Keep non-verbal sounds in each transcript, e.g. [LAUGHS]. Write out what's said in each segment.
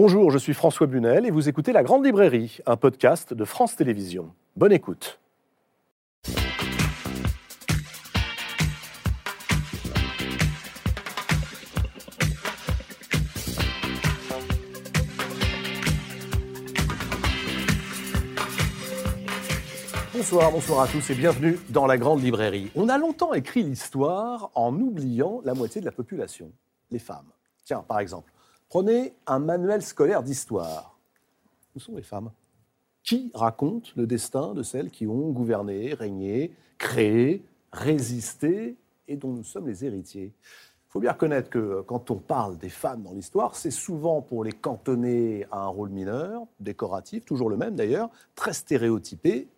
Bonjour, je suis François Bunel et vous écoutez La Grande Librairie, un podcast de France Télévisions. Bonne écoute. Bonsoir, bonsoir à tous et bienvenue dans la Grande Librairie. On a longtemps écrit l'histoire en oubliant la moitié de la population, les femmes. Tiens, par exemple, prenez un manuel scolaire d'histoire. Où sont les femmes? Qui raconte le destin de celles qui ont gouverné, régné, créé, résisté et dont nous sommes les héritiers? Il faut bien reconnaître que quand on parle des femmes dans l'histoire, c'est souvent pour les cantonner à un rôle mineur, décoratif, toujours le même d'ailleurs, très stéréotypé,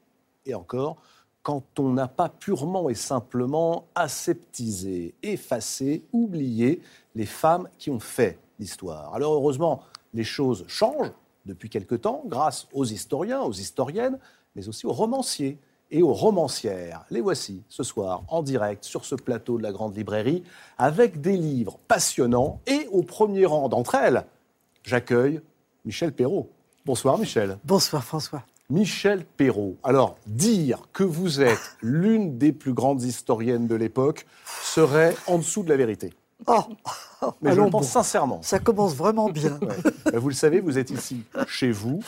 et encore, quand on n'a pas purement et simplement aseptisé, effacé, oublié les femmes qui ont fait l'histoire. Alors heureusement, les choses changent depuis quelque temps grâce aux historiens, aux historiennes, mais aussi aux romanciers et aux romancières. Les voici ce soir en direct sur ce plateau de la Grande Librairie avec des livres passionnants et au premier rang d'entre elles, j'accueille Michel Perrault. Bonsoir Michel. Bonsoir François. Michel Perrault. Alors, dire que vous êtes l'une des plus grandes historiennes de l'époque serait en dessous de la vérité. Oh, Mais je le pense sincèrement. Ça commence vraiment [LAUGHS] bien. Ouais. Vous le savez, vous êtes ici chez vous.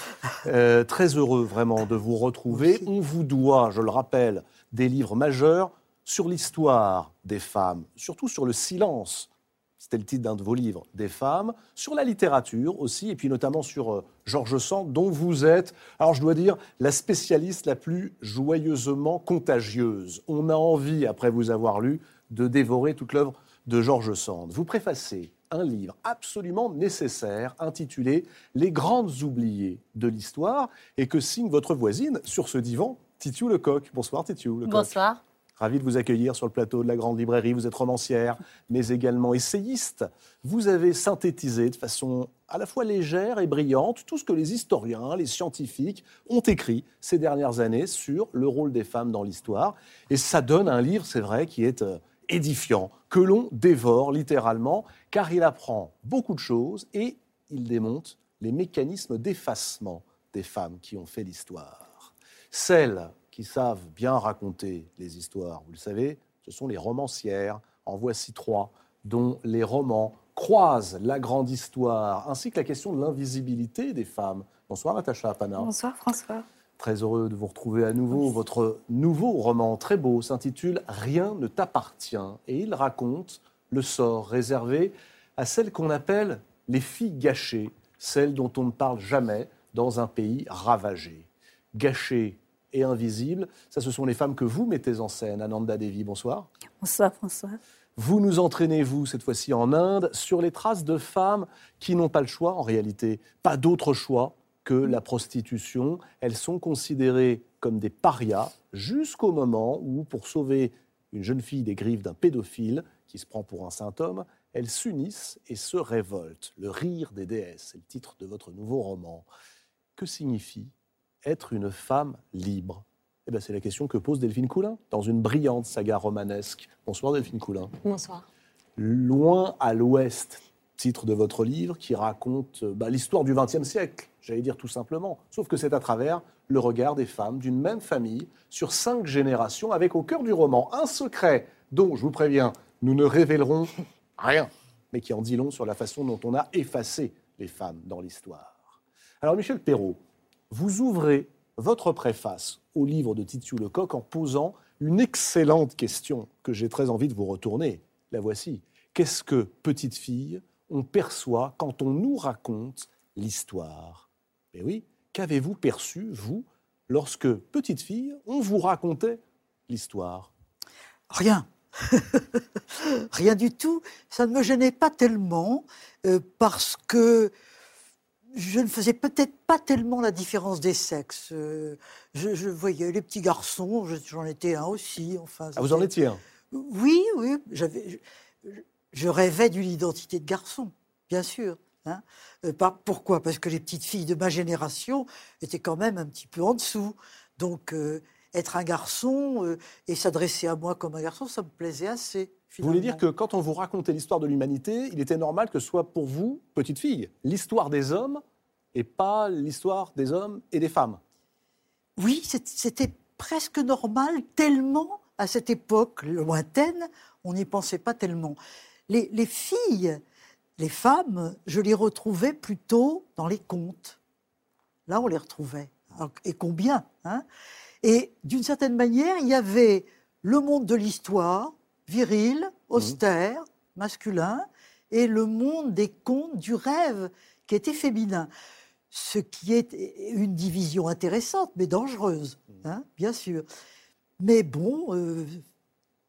Euh, très heureux vraiment de vous retrouver. On vous doit, je le rappelle, des livres majeurs sur l'histoire des femmes, surtout sur le silence c'était le titre d'un de vos livres, des femmes, sur la littérature aussi, et puis notamment sur euh, Georges Sand, dont vous êtes, alors je dois dire, la spécialiste la plus joyeusement contagieuse. On a envie, après vous avoir lu, de dévorer toute l'œuvre de Georges Sand. Vous préfacez un livre absolument nécessaire intitulé Les grandes oubliées de l'histoire et que signe votre voisine sur ce divan, Titiou Lecoq. Bonsoir Titiou Lecoq. Bonsoir. Ravi de vous accueillir sur le plateau de la Grande Librairie. Vous êtes romancière, mais également essayiste. Vous avez synthétisé de façon à la fois légère et brillante tout ce que les historiens, les scientifiques ont écrit ces dernières années sur le rôle des femmes dans l'histoire. Et ça donne un livre, c'est vrai, qui est euh, édifiant, que l'on dévore littéralement, car il apprend beaucoup de choses et il démonte les mécanismes d'effacement des femmes qui ont fait l'histoire. Celles qui savent bien raconter les histoires, vous le savez, ce sont les romancières. En voici trois, dont les romans croisent la grande histoire, ainsi que la question de l'invisibilité des femmes. Bonsoir Natacha Apana. Bonsoir François. Très heureux de vous retrouver à nouveau. Votre nouveau roman, très beau, s'intitule Rien ne t'appartient et il raconte le sort réservé à celles qu'on appelle les filles gâchées, celles dont on ne parle jamais dans un pays ravagé. Gâchées et invisibles. Ça, ce sont les femmes que vous mettez en scène. Ananda Devi, bonsoir. Bonsoir François. Vous nous entraînez, vous, cette fois-ci en Inde, sur les traces de femmes qui n'ont pas le choix, en réalité, pas d'autre choix que la prostitution. Elles sont considérées comme des parias jusqu'au moment où, pour sauver une jeune fille des griffes d'un pédophile qui se prend pour un saint homme, elles s'unissent et se révoltent. Le rire des déesses, c'est le titre de votre nouveau roman. Que signifie être une femme libre? Eh ben, C'est la question que pose Delphine Coulin dans une brillante saga romanesque. Bonsoir Delphine Coulin. Bonsoir. Loin à l'ouest, titre de votre livre qui raconte bah, l'histoire du XXe siècle, j'allais dire tout simplement. Sauf que c'est à travers le regard des femmes d'une même famille sur cinq générations, avec au cœur du roman un secret dont, je vous préviens, nous ne révélerons [LAUGHS] rien, mais qui en dit long sur la façon dont on a effacé les femmes dans l'histoire. Alors Michel Perrault, vous ouvrez votre préface au livre de Titiou Lecoq en posant une excellente question que j'ai très envie de vous retourner. La voici. Qu'est-ce que, petite fille, on perçoit quand on nous raconte l'histoire Mais oui, qu'avez-vous perçu, vous, lorsque, petite fille, on vous racontait l'histoire? Rien. [LAUGHS] Rien du tout. Ça ne me gênait pas tellement euh, parce que je ne faisais peut-être pas tellement la différence des sexes. Euh, je, voyais les petits garçons, j'en étais un aussi. Enfin, ah, vous en étiez un? Oui, oui. J'avais, je, rêvais d'une identité de garçon, bien sûr. Hein. Euh, pourquoi? Parce que les petites filles de ma génération étaient quand même un petit peu en dessous. Donc, euh, être un garçon et s'adresser à moi comme un garçon, ça me plaisait assez, Vous voulez dire que quand on vous racontait l'histoire de l'humanité, il était normal que ce soit pour vous, petite fille, l'histoire des hommes et pas l'histoire des hommes et des femmes? Oui, c'était presque normal, tellement à cette époque lointaine, on n'y pensait pas tellement. Les, les, filles, les femmes, je les retrouvais plutôt dans les contes. Là, on les retrouvait. Et combien hein? Et d'une certaine manière, il y avait le monde de l'histoire, viril, mmh. austère, masculin, et le monde des contes, du rêve, qui était féminin. Ce qui est une division intéressante, mais dangereuse, mmh. hein, bien sûr. Mais bon, euh,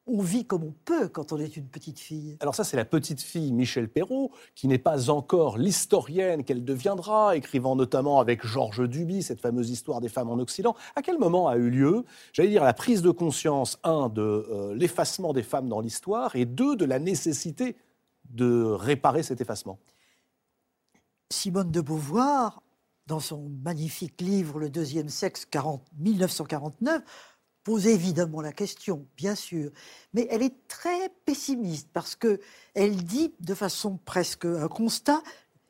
on vit comme on peut quand on est une petite fille. Alors ça, c'est la petite fille Michel Perrault, qui n'est pas encore l'historienne qu'elle deviendra, écrivant notamment avec Georges Duby cette fameuse histoire des femmes en Occident. À quel moment a eu lieu, j'allais dire, la prise de conscience, un, de euh, l'effacement des femmes dans l'histoire, et deux, de la nécessité de réparer cet effacement? Simone de Beauvoir, dans son magnifique livre Le deuxième sexe, 1949, pose évidemment la question, bien sûr, mais elle est très pessimiste parce que elle dit de façon presque un constat,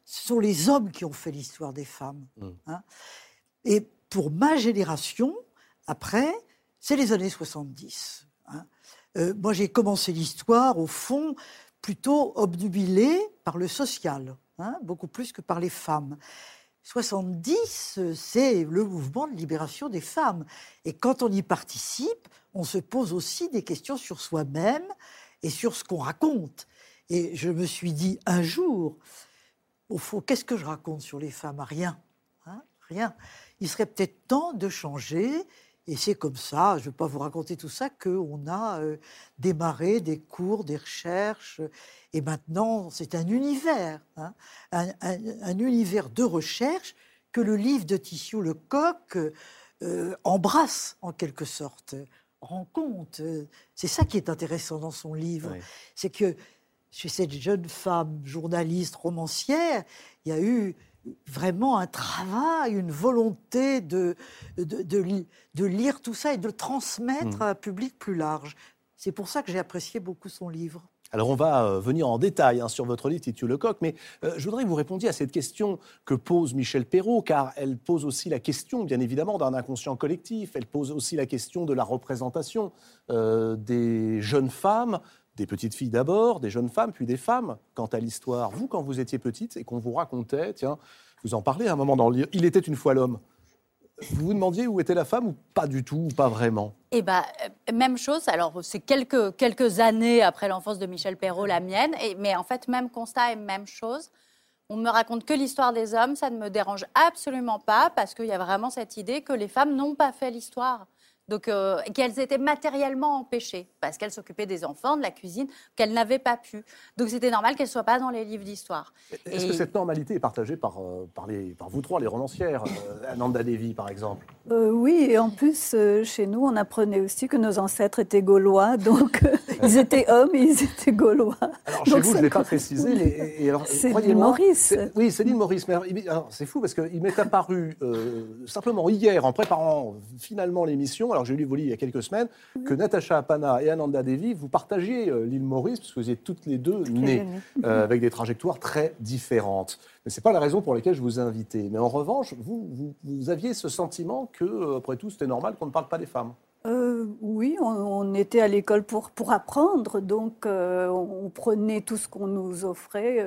ce sont les hommes qui ont fait l'histoire des femmes. Mm. Hein. Et pour ma génération, après, c'est les années 70. Hein. Euh, moi, j'ai commencé l'histoire, au fond, plutôt obnubilée par le social, hein, beaucoup plus que par les femmes. 70, c'est le mouvement de libération des femmes. Et quand on y participe, on se pose aussi des questions sur soi-même et sur ce qu'on raconte. Et je me suis dit un jour, au fond, qu'est-ce que je raconte sur les femmes? Rien. Hein? Rien. Il serait peut-être temps de changer et c'est comme ça, je ne vais pas vous raconter tout ça, qu'on a euh, démarré des cours, des recherches. Et maintenant, c'est un univers, hein, un, univers de recherche que le livre de Tissot Lecoq euh, embrasse en quelque sorte, rend compte. C'est ça qui est intéressant dans son livre. C'est que chez cette jeune femme journaliste, romancière, il y a eu vraiment un travail, une volonté de, de, lire tout ça et de le transmettre mmh. à un public plus large. C'est pour ça que j'ai apprécié beaucoup son livre. Alors on va euh, venir en détail hein, sur votre livre Titu Lecoq, mais euh, je voudrais que vous répondiez à cette question que pose Michel Perrault, car elle pose aussi la question, bien évidemment, d'un inconscient collectif, elle pose aussi la question de la représentation euh, des jeunes femmes, des petites filles d'abord, des jeunes femmes, puis des femmes. Quant à l'histoire, vous, quand vous étiez petite et qu'on vous racontait, tiens, vous en parlez à un moment dans le livre, Il était une fois l'homme. Vous vous demandiez où était la femme ou pas du tout, ou pas vraiment? Eh bien, euh, même chose. Alors, c'est quelques, quelques années après l'enfance de Michel Perrault, la mienne. Mais en fait, même constat et même chose. On me raconte que l'histoire des hommes, ça ne me dérange absolument pas parce qu'il y a vraiment cette idée que les femmes n'ont pas fait l'histoire donc euh, qu'elles étaient matériellement empêchées parce qu'elles s'occupaient des enfants, de la cuisine, qu'elles n'avaient pas pu. Donc c'était normal qu'elles ne soient pas dans les livres d'histoire. Est-ce que cette normalité est partagée par, euh, par, les, par vous trois, les romancières, euh, Ananda Devi par exemple? Oui, et en plus, chez nous, on apprenait aussi que nos ancêtres étaient gaulois, [LAUGHS] donc ils étaient hommes et ils étaient gaulois. Alors chez vous, je ne l'ai pas précisé. C'est l'île Maurice. Oui, c'est l'île Maurice. Mais c'est fou parce qu'il m'est apparu simplement hier, en préparant finalement l'émission, alors j'ai lu vos livres il y a quelques semaines, que Natacha Apana et Ananda Devi, vous partagiez euh, l'île Maurice, parce que vous êtes toutes les deux nées, euh, avec des trajectoires très différentes. Mais ce n'est pas la raison pour laquelle je vous ai invité. Mais en revanche, vous, vous, aviez ce sentiment que, euh, après tout, c'était normal qu'on ne parle pas des femmes. oui, on, était à l'école pour, pour apprendre, donc on prenait tout ce qu'on nous offrait,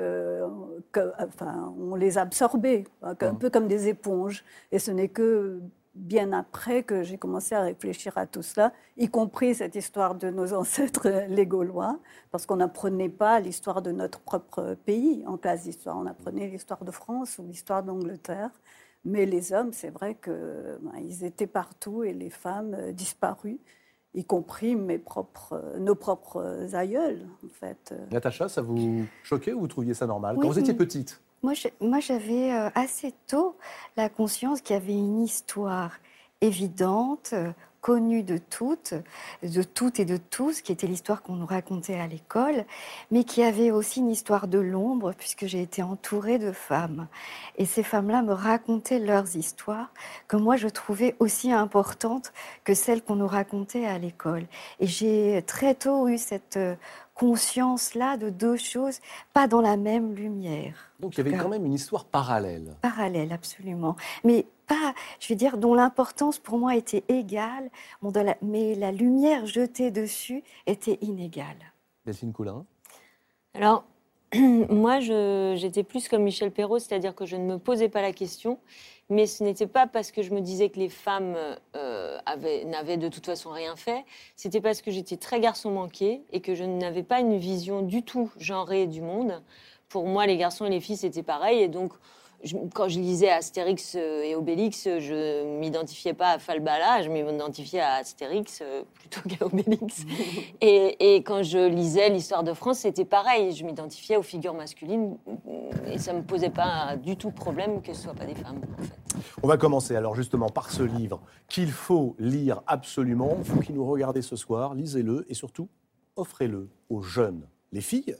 enfin, on les absorbait, un mmh. peu comme des éponges. Et ce n'est que bien après que j'ai commencé à réfléchir à tout cela, y compris cette histoire de nos ancêtres [LAUGHS] les Gaulois, parce qu'on n'apprenait pas l'histoire de notre propre pays en classe d'histoire. On apprenait l'histoire de France ou l'histoire d'Angleterre. Mais les hommes, c'est vrai qu'ils ben, étaient partout et les femmes euh, disparues, y compris mes propres, nos propres aïeuls, en fait. Natacha, ça vous choquait ou vous trouviez ça normal? Quand vous étiez petite moi, j'avais euh, assez tôt la conscience qu'il y avait une histoire évidente, euh, connue de toutes, de toutes et de tous, qui était l'histoire qu'on nous racontait à l'école, mais qui avait aussi une histoire de l'ombre, puisque j'ai été entourée de femmes. Et ces femmes-là me racontaient leurs histoires, que moi je trouvais aussi importantes que celles qu'on nous racontait à l'école. Et j'ai très tôt eu cette euh, conscience-là de deux choses, pas dans la même lumière. Donc il y avait quand même une histoire parallèle. Parallèle, absolument. Mais pas, je veux dire, dont l'importance pour moi était égale, mais la lumière jetée dessus était inégale. Delphine Coulin? Alors, [CLEARS THROAT] moi, j'étais plus comme Michel Perrault, c'est-à-dire que je ne me posais pas la question, mais ce n'était pas parce que je me disais que les femmes euh, n'avaient de toute façon rien fait, c'était parce que j'étais très garçon manqué et que je n'avais pas une vision du tout genrée du monde. Pour moi, les garçons et les filles, c'était pareil, et donc quand je lisais Astérix euh, et Obélix, je m'identifiais pas à Falbala, je m'identifiais à Astérix euh, plutôt qu'à Obélix. [LAUGHS] et, quand je lisais l'histoire de France, c'était pareil, je m'identifiais aux figures masculines et ça me posait pas du tout problème que ce soit pas des femmes. On va commencer alors justement par ce livre qu'il faut lire absolument. Vous qui nous regardez ce soir, lisez-le et surtout offrez-le aux jeunes, les filles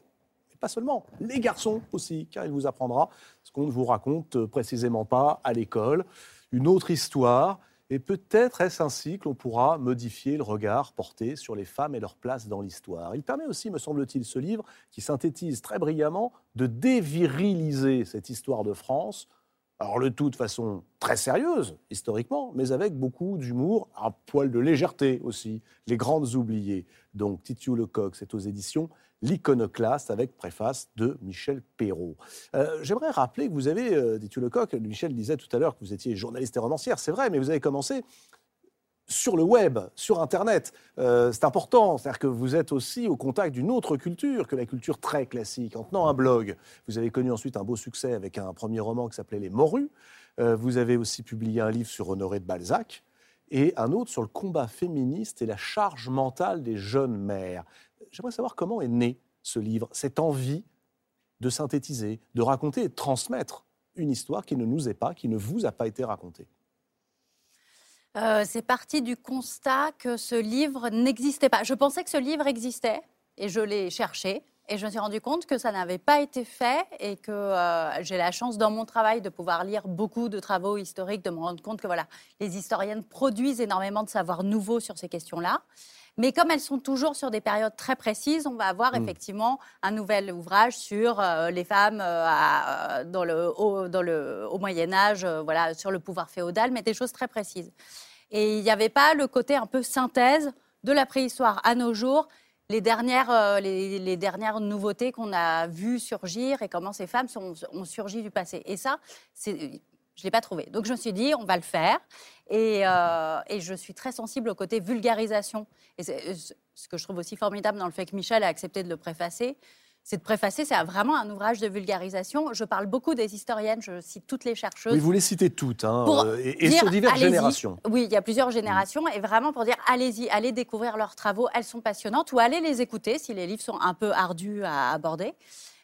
pas seulement, les garçons aussi, car il vous apprendra ce qu'on ne vous raconte précisément pas à l'école, une autre histoire, et peut-être est-ce ainsi que l'on pourra modifier le regard porté sur les femmes et leur place dans l'histoire. Il permet aussi, me semble-t-il, ce livre, qui synthétise très brillamment, de déviriliser cette histoire de France alors le tout de façon très sérieuse, historiquement, mais avec beaucoup d'humour, un poil de légèreté aussi, les grandes oubliées. Donc Titiou Lecoq, c'est aux éditions L'Iconoclaste, avec préface de Michel Perrault. Euh, j'aimerais rappeler que vous avez, euh, Titiou Lecoq, Michel disait tout à l'heure que vous étiez journaliste et romancière, c'est vrai, mais vous avez commencé sur le web, sur Internet. Euh, c'est important, c'est-à-dire que vous êtes aussi au contact d'une autre culture que la culture très classique. En tenant un blog, vous avez connu ensuite un beau succès avec un premier roman qui s'appelait Les Morus. Euh, vous avez aussi publié un livre sur Honoré de Balzac et un autre sur le combat féministe et la charge mentale des jeunes mères. J'aimerais savoir comment est né ce livre, cette envie de synthétiser, de raconter et de transmettre une histoire qui ne nous est pas, qui ne vous a pas été racontée. Euh, c'est parti du constat que ce livre n'existait pas. Je pensais que ce livre existait et je l'ai cherché. Et je me suis rendu compte que ça n'avait pas été fait et que euh, j'ai la chance dans mon travail de pouvoir lire beaucoup de travaux historiques, de me rendre compte que voilà, les historiennes produisent énormément de savoir nouveau sur ces questions-là. Mais comme elles sont toujours sur des périodes très précises, on va avoir mm. effectivement un nouvel ouvrage sur euh, les femmes dans le, au, dans le, au Moyen Âge, voilà, sur le pouvoir féodal, mais des choses très précises. Et il n'y avait pas le côté un peu synthèse de la préhistoire à nos jours, les dernières, euh, les, dernières nouveautés qu'on a vues surgir et comment ces femmes sont, ont surgi du passé. Et ça, je ne l'ai pas trouvé. Donc je me suis dit, on va le faire. Et, euh, et je suis très sensible au côté vulgarisation. Et ce que je trouve aussi formidable dans le fait que Michel a accepté de le préfacer, c'est de préfacer, c'est vraiment un ouvrage de vulgarisation. Je parle beaucoup des historiennes, je cite toutes les chercheuses. Oui, vous les citez toutes, hein, euh, et, sur diverses générations. Oui, il y a plusieurs générations, et vraiment pour dire, allez-y, allez découvrir leurs travaux, elles sont passionnantes, ou allez les écouter si les livres sont un peu ardus à aborder.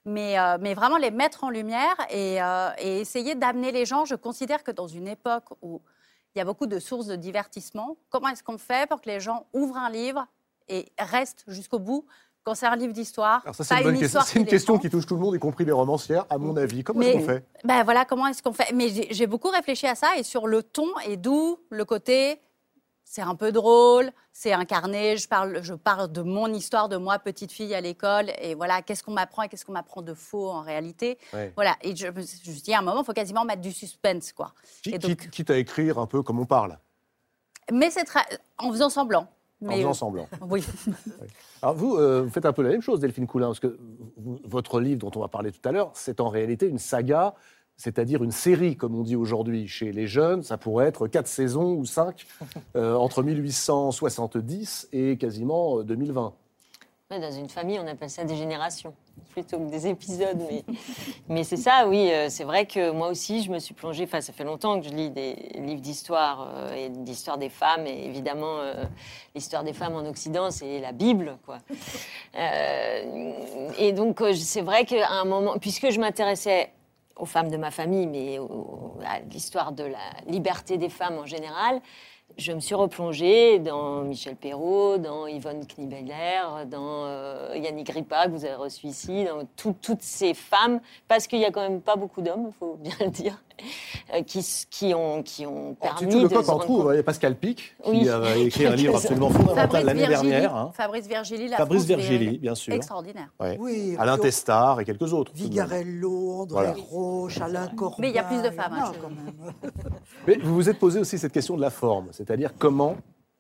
Mais, euh, mais vraiment les mettre en lumière et, euh, et essayer d'amener les gens. Je considère que dans une époque où il y a beaucoup de sources de divertissement, comment est-ce qu'on fait pour que les gens ouvrent un livre et restent jusqu'au bout quand c'est un livre d'histoire? c'est une, question. C'est une question qui touche tout le monde, y compris les romancières, à mon avis. Comment est-ce qu'on fait? Ben voilà, comment est-ce qu'on fait? Mais j'ai beaucoup réfléchi à ça et sur le ton et d'où le côté. C'est un peu drôle, c'est incarné. Je parle, je parle de mon histoire de moi, petite fille à l'école, et voilà, qu'est-ce qu'on m'apprend et qu'est-ce qu'on m'apprend de faux en réalité. Voilà, et je, me suis dit à un moment, il faut quasiment mettre du suspense, quoi. Qui, quitte à écrire un peu comme on parle? Mais c'est en faisant semblant. Mais en faisant semblant. Oui. [LAUGHS] Alors vous, euh, vous faites un peu la même chose, Delphine Coulin, parce que votre livre dont on va parler tout à l'heure, c'est en réalité une saga, c'est-à-dire une série, comme on dit aujourd'hui chez les jeunes. Ça pourrait être quatre saisons ou cinq [LAUGHS] euh, entre 1870 et quasiment 2020. Euh, dans une famille, on appelle ça des générations plutôt que des épisodes. Mais, [LAUGHS] mais c'est ça, oui. Euh, c'est vrai que moi aussi, je me suis plongée. Enfin, ça fait longtemps que je lis des livres d'histoire euh, et d'histoire des femmes. Et évidemment, euh, l'histoire des femmes en Occident, c'est la Bible, quoi. et donc, c'est vrai qu'à un moment, puisque je m'intéressais aux femmes de ma famille, mais à l'histoire de la liberté des femmes en général, je me suis replongée dans Michel Perrault, dans Yvonne Knibeller, dans euh, Yannick Grippa, que vous avez reçu ici, dans toutes ces femmes, parce qu'il n'y a quand même pas beaucoup d'hommes, il faut bien le dire, euh, qui, ont, qui ont Alors, permis tu le de coq en rendre trou, compte- vous voyez, Pascal Pic, qui Oui. a écrit un livre [LAUGHS] absolument Fabrice fondamental l'année Virgili, dernière. hein. Fabrice Virgili, la Fabrice virile. bien sûr. Extraordinaire. Ouais. Oui, Alain Testard et quelques autres. Vigarello, André Voilà. Roche, Alain Corbin. Mais il y a plus de femmes, il y a hein, je- quand même. Mais vous vous êtes posé aussi cette question de la forme, c'est-à-dire comment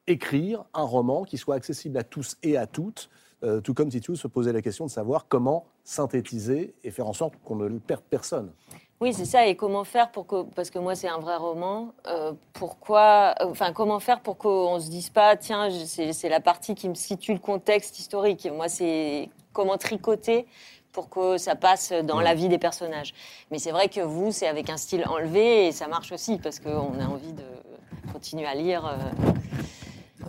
écrire un roman qui soit accessible à tous et à toutes, euh, tout comme Titiou se posait la question de savoir comment synthétiser et faire en sorte qu'on ne perde personne. Oui, c'est ça. Et comment faire pour que, parce que moi c'est un vrai roman, euh, pourquoi, enfin comment faire pour qu'on se dise pas, tiens, c'est c'est la partie qui me situe le contexte historique. Moi c'est comment tricoter pour que ça passe dans Ouais. la vie des personnages. Mais c'est vrai que vous, c'est avec un style enlevé et ça marche aussi parce qu'on a envie de continuer à lire euh,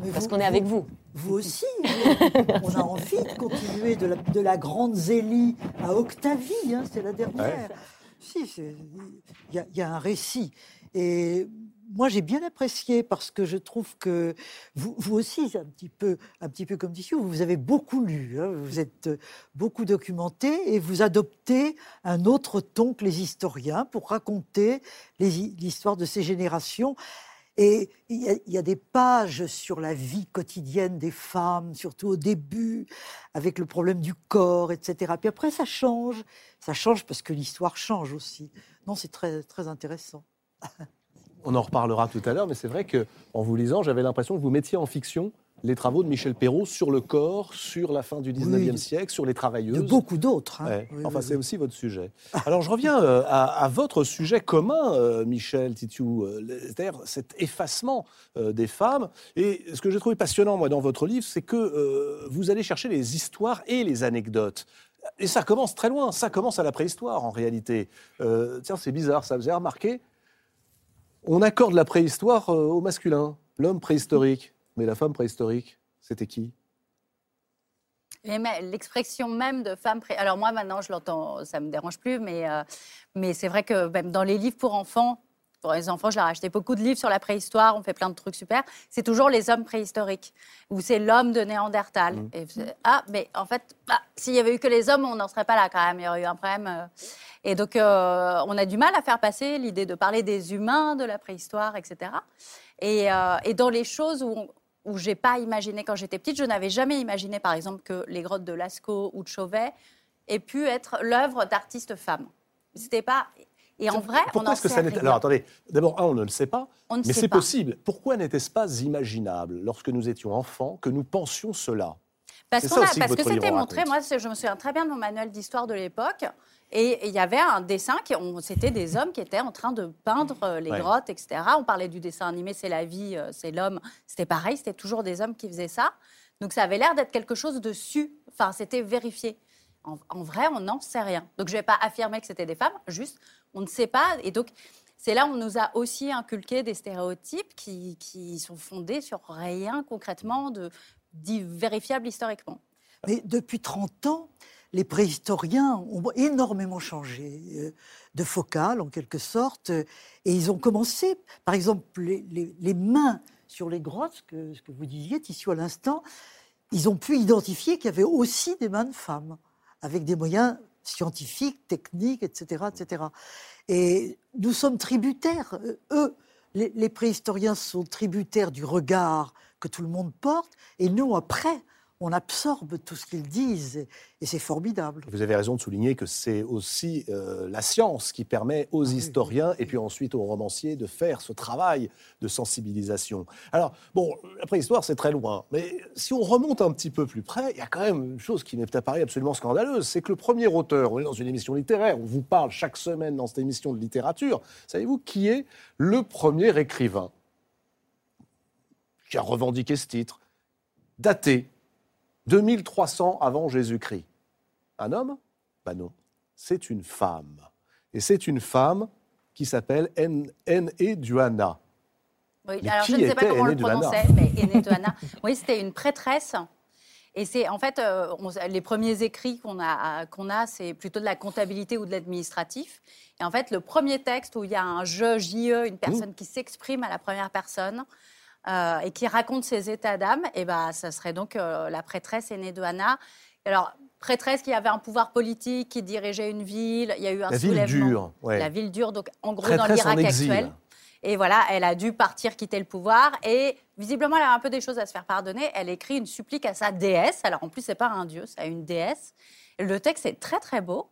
Mais parce qu'on est avec vous. Vous aussi, vous- [LAUGHS] on a envie de continuer de la, de la grande Zélie à Octavie, hein, c'est la dernière. Si, c'est- il y, a- il y a un récit. Et moi, j'ai bien apprécié parce que je trouve que vous, vous aussi, c'est un petit peu, un petit peu comme Tissot, vous avez beaucoup lu, hein, vous êtes beaucoup documenté et vous adoptez un autre ton que les historiens pour raconter l'histoire de ces générations. Et il y, a, des pages sur la vie quotidienne des femmes, surtout au début, avec le problème du corps, etc. Puis après, ça change. Ça change parce que l'histoire change aussi. Non, c'est très, très intéressant. On en reparlera tout à l'heure, mais c'est vrai que en vous lisant, j'avais l'impression que vous mettiez en fiction les travaux de Michel Perrault sur le corps, sur la fin du 19e Oui. siècle, sur les travailleuses. De beaucoup d'autres. hein. Ouais. Oui, enfin, oui, c'est aussi votre sujet. Alors, je reviens euh, à, à votre sujet commun, euh, Michel Titiou, euh, c'est-à-dire cet effacement des femmes. Et ce que j'ai trouvé passionnant, moi, dans votre livre, c'est que vous allez chercher les histoires et les anecdotes. Et ça commence très loin, ça commence à la préhistoire, en réalité. Tiens, c'est bizarre, ça vous avez remarqué? On accorde la préhistoire au masculin, l'homme préhistorique. Mais la femme préhistorique, c'était qui? Me- L'expression même de femme. pré- Alors moi maintenant je l'entends, ça me dérange plus, mais euh, mais c'est vrai que même dans les livres pour enfants, pour les enfants, je leur ai acheté beaucoup de livres sur la préhistoire. On fait plein de trucs super. C'est toujours les hommes préhistoriques ou c'est l'homme de Néandertal. Mmh. Et ah mais en fait, bah, s'il y avait eu que les hommes, on n'en serait pas là quand même. Il y aurait eu un problème. euh. Et donc euh, on a du mal à faire passer l'idée de parler des humains de la préhistoire, etc. Et, euh, et dans les choses où on, où j'ai pas imaginé quand j'étais petite. Je n'avais jamais imaginé, par exemple, que les grottes de Lascaux ou de Chauvet aient pu être l'œuvre d'artistes femmes. C'était pas. Et en vrai, on Pourquoi en est-ce que ça rien. Alors attendez, d'abord, on ne le sait pas, On mais c'est possible. Pourquoi n'était-ce pas imaginable, lorsque nous étions enfants, que nous pensions cela? Parce, a- que c'était montré, moi je me souviens très bien de mon manuel d'histoire de l'époque, et il y avait un dessin, qui, c'était des hommes qui étaient en train de peindre euh, les Ouais. grottes, etc. On parlait du dessin animé, c'est la vie, euh, c'est l'homme, c'était pareil, c'était toujours des hommes qui faisaient ça. Donc ça avait l'air d'être quelque chose de su, enfin c'était vérifié. En, en vrai, on n'en sait rien. Donc je ne vais pas affirmer que c'était des femmes, juste on ne sait pas. Et donc c'est là où on nous a aussi inculqué des stéréotypes qui, qui sont fondés sur rien concrètement de, vérifiable historiquement. Mais depuis 30 ans, les préhistoriens ont énormément changé euh, de focale, en quelque sorte, euh, et ils ont commencé, par exemple, les, mains sur les grottes, que, ce que vous disiez, Tissot, à l'instant, ils ont pu identifier qu'il y avait aussi des mains de femmes, avec des moyens scientifiques, techniques, etc. etc. Et nous sommes tributaires, euh, eux, les préhistoriens sont tributaires du regard que tout le monde porte, et nous, après, on absorbe tout ce qu'ils disent, et, c'est formidable. Vous avez raison de souligner que c'est aussi euh, la science qui permet aux Ah historiens et puis ensuite aux romanciers de faire ce travail de sensibilisation. Alors, bon, la préhistoire, c'est très loin, mais si on remonte un petit peu plus près, il y a quand même une chose qui m'est apparue absolument scandaleuse, c'est que le premier auteur, on est dans une émission littéraire, on vous parle chaque semaine dans cette émission de littérature, savez-vous qui est le premier écrivain? Qui a revendiqué ce titre, daté 2300 avant Jésus-Christ Un homme? Ben non, c'est une femme. Et c'est une femme qui s'appelle Ene Duana. Oui, Mais alors qui je ne sais pas comment on le Aînée Duana prononçait, mais Aînée Duana. Oui, c'était une prêtresse. Et c'est en fait, euh, on- les premiers écrits qu'on a, qu'on a c'est plutôt de la comptabilité ou de l'administratif. Et en fait, le premier texte où il y a un je, JE, une personne qui s'exprime à la première personne euh, et qui raconte ses états d'âme, et ben, ça serait donc euh, la prêtresse Aînée Duana. Alors, prêtresse qui avait un pouvoir politique, qui dirigeait une ville. Il y a eu un La ville soulèvement. dure, ouais. La ville dure, donc en gros Prêtresse dans l'Irak actuel. Et voilà, elle a dû partir, quitter le pouvoir. Et visiblement, elle a un peu des choses à se faire pardonner. Elle écrit une supplique à sa déesse. Alors en plus, c'est pas un dieu, c'est une déesse. Le texte est très très beau.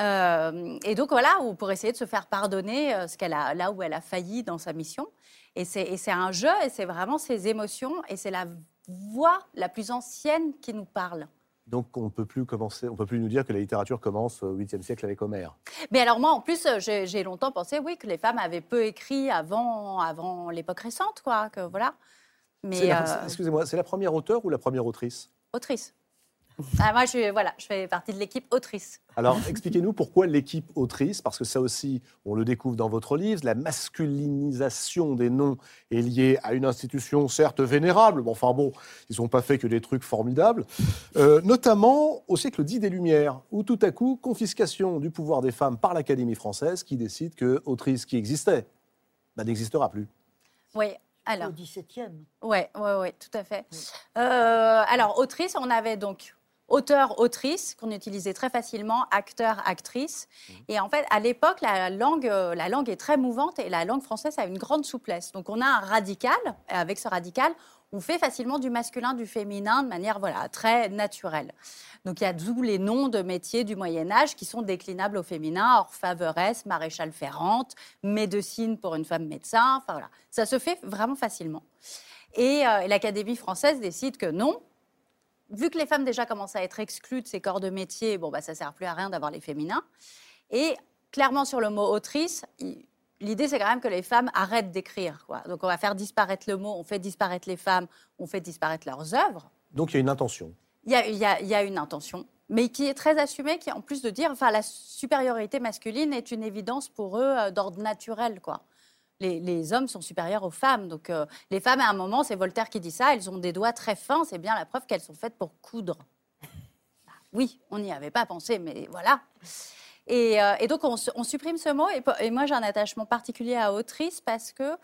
Euh, et donc voilà, pour essayer de se faire pardonner euh, ce qu'elle a, là où elle a failli dans sa mission. Et c'est un jeu, et c'est vraiment ses émotions, et c'est la voix la plus ancienne qui nous parle. Donc on peut plus commencer, on peut plus nous dire que la littérature commence au 8e siècle avec Homère. Mais alors moi, en plus, euh, j'ai longtemps pensé, oui, que les femmes avaient peu écrit avant, avant l'époque récente, quoi, que voilà. Mais euh, Excusez-moi, c'est la première auteure ou la première autrice? Autrice. Ah, moi, je, suis- voilà, je fais partie de l'équipe autrice. Alors, expliquez-nous pourquoi l'équipe autrice, parce que ça aussi, on le découvre dans votre livre, la masculinisation des noms est liée à une institution certes vénérable, mais enfin bon, ils n'ont pas fait que des trucs formidables, Euh, notamment au siècle dit des Lumières, où tout à coup, confiscation du pouvoir des femmes par l'Académie française qui décide que autrice qui existait bah, n'existera plus. Oui, alors. Au XVIIe. Oui, ouais, ouais, tout à fait. Euh, alors, autrice, on avait donc auteur, autrice, qu'on utilisait très facilement, acteur, actrice. Et en fait, à l'époque, la langue, euh, la langue est très mouvante et la langue française a une grande souplesse. Donc, on a un radical, et avec ce radical, on fait facilement du masculin, du féminin de manière voilà, très naturelle. Donc, il y a d'où les noms de métiers du Moyen-Âge qui sont déclinables au féminin, orfèvresse, maréchal ferrante, médecine pour une femme médecin. Enfin, voilà. Ça se fait vraiment facilement. Et euh, l'Académie française décide que non. Vu que les femmes déjà commencent à être exclues de ces corps de métier, bon, bah, ça ne sert plus à rien d'avoir les féminins. Et clairement, sur le mot autrice, l'idée, c'est quand même que les femmes arrêtent d'écrire. Donc, on va faire disparaître le mot, on fait disparaître les femmes, on fait disparaître leurs œuvres. Donc il y a une intention. Il y a, il y a- il y a une intention, mais qui est très assumée, qui en plus de dire, enfin, la supériorité masculine est une évidence pour eux euh, d'ordre naturel, quoi. Les, hommes sont supérieurs aux femmes, donc euh, les femmes, à un moment, c'est Voltaire qui dit ça, elles ont des doigts très fins, c'est bien la preuve qu'elles sont faites pour coudre. Bah, oui, on n'y avait pas pensé, mais voilà. Et, euh, donc, on, su- on supprime ce mot. Et, moi, j'ai un attachement particulier à autrice parce que,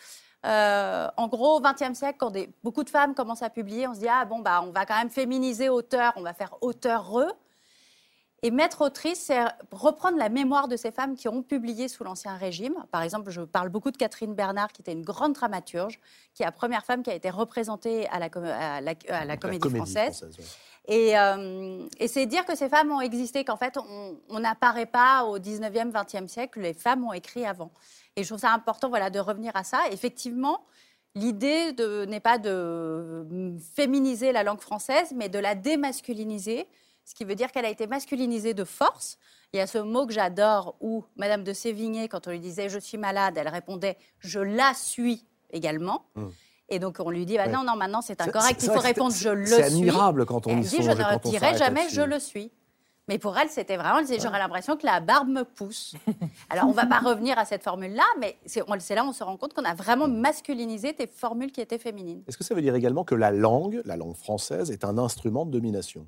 euh, en gros, au XXe siècle, quand beaucoup de femmes commencent à publier, on se dit ah bon bah on va quand même féminiser auteur, on va faire auteureux. Et mettre autrice, c'est reprendre la mémoire de ces femmes qui ont publié sous l'Ancien Régime. Par exemple, je parle beaucoup de Catherine Bernard, qui était une grande dramaturge, qui est la première femme qui a été représentée à la, com- à la- à la Comédie, française. ouais. Et, euh, et c'est dire que ces femmes ont existé, qu'en fait, on- n'apparaît pas au 19e, 20e siècle, les femmes ont écrit avant. Et je trouve ça important voilà, de revenir à ça. Effectivement, l'idée n'est pas de euh, féminiser la langue française, mais de la démasculiniser, ce qui veut dire qu'elle a été masculinisée de force. Il y a ce mot que j'adore où Madame de Sévigné, quand on lui disait je suis malade, elle répondait je la suis également. Mm. Et donc on lui dit bah Ouais. non, non, maintenant c'est incorrect, il faut répondre je le suis. C'est admirable quand on Elle y dit, songe je ne quand on dirai s'arrête jamais je le suis. Mais pour elle, c'était vraiment, elle disait, j'aurais l'impression que la barbe me pousse. [LAUGHS] Alors, on ne va pas revenir à cette formule-là, mais c'est là où on se rend compte qu'on a vraiment masculinisé des formules qui étaient féminines. Est-ce que ça veut dire également que la langue, la langue française, est un instrument de domination?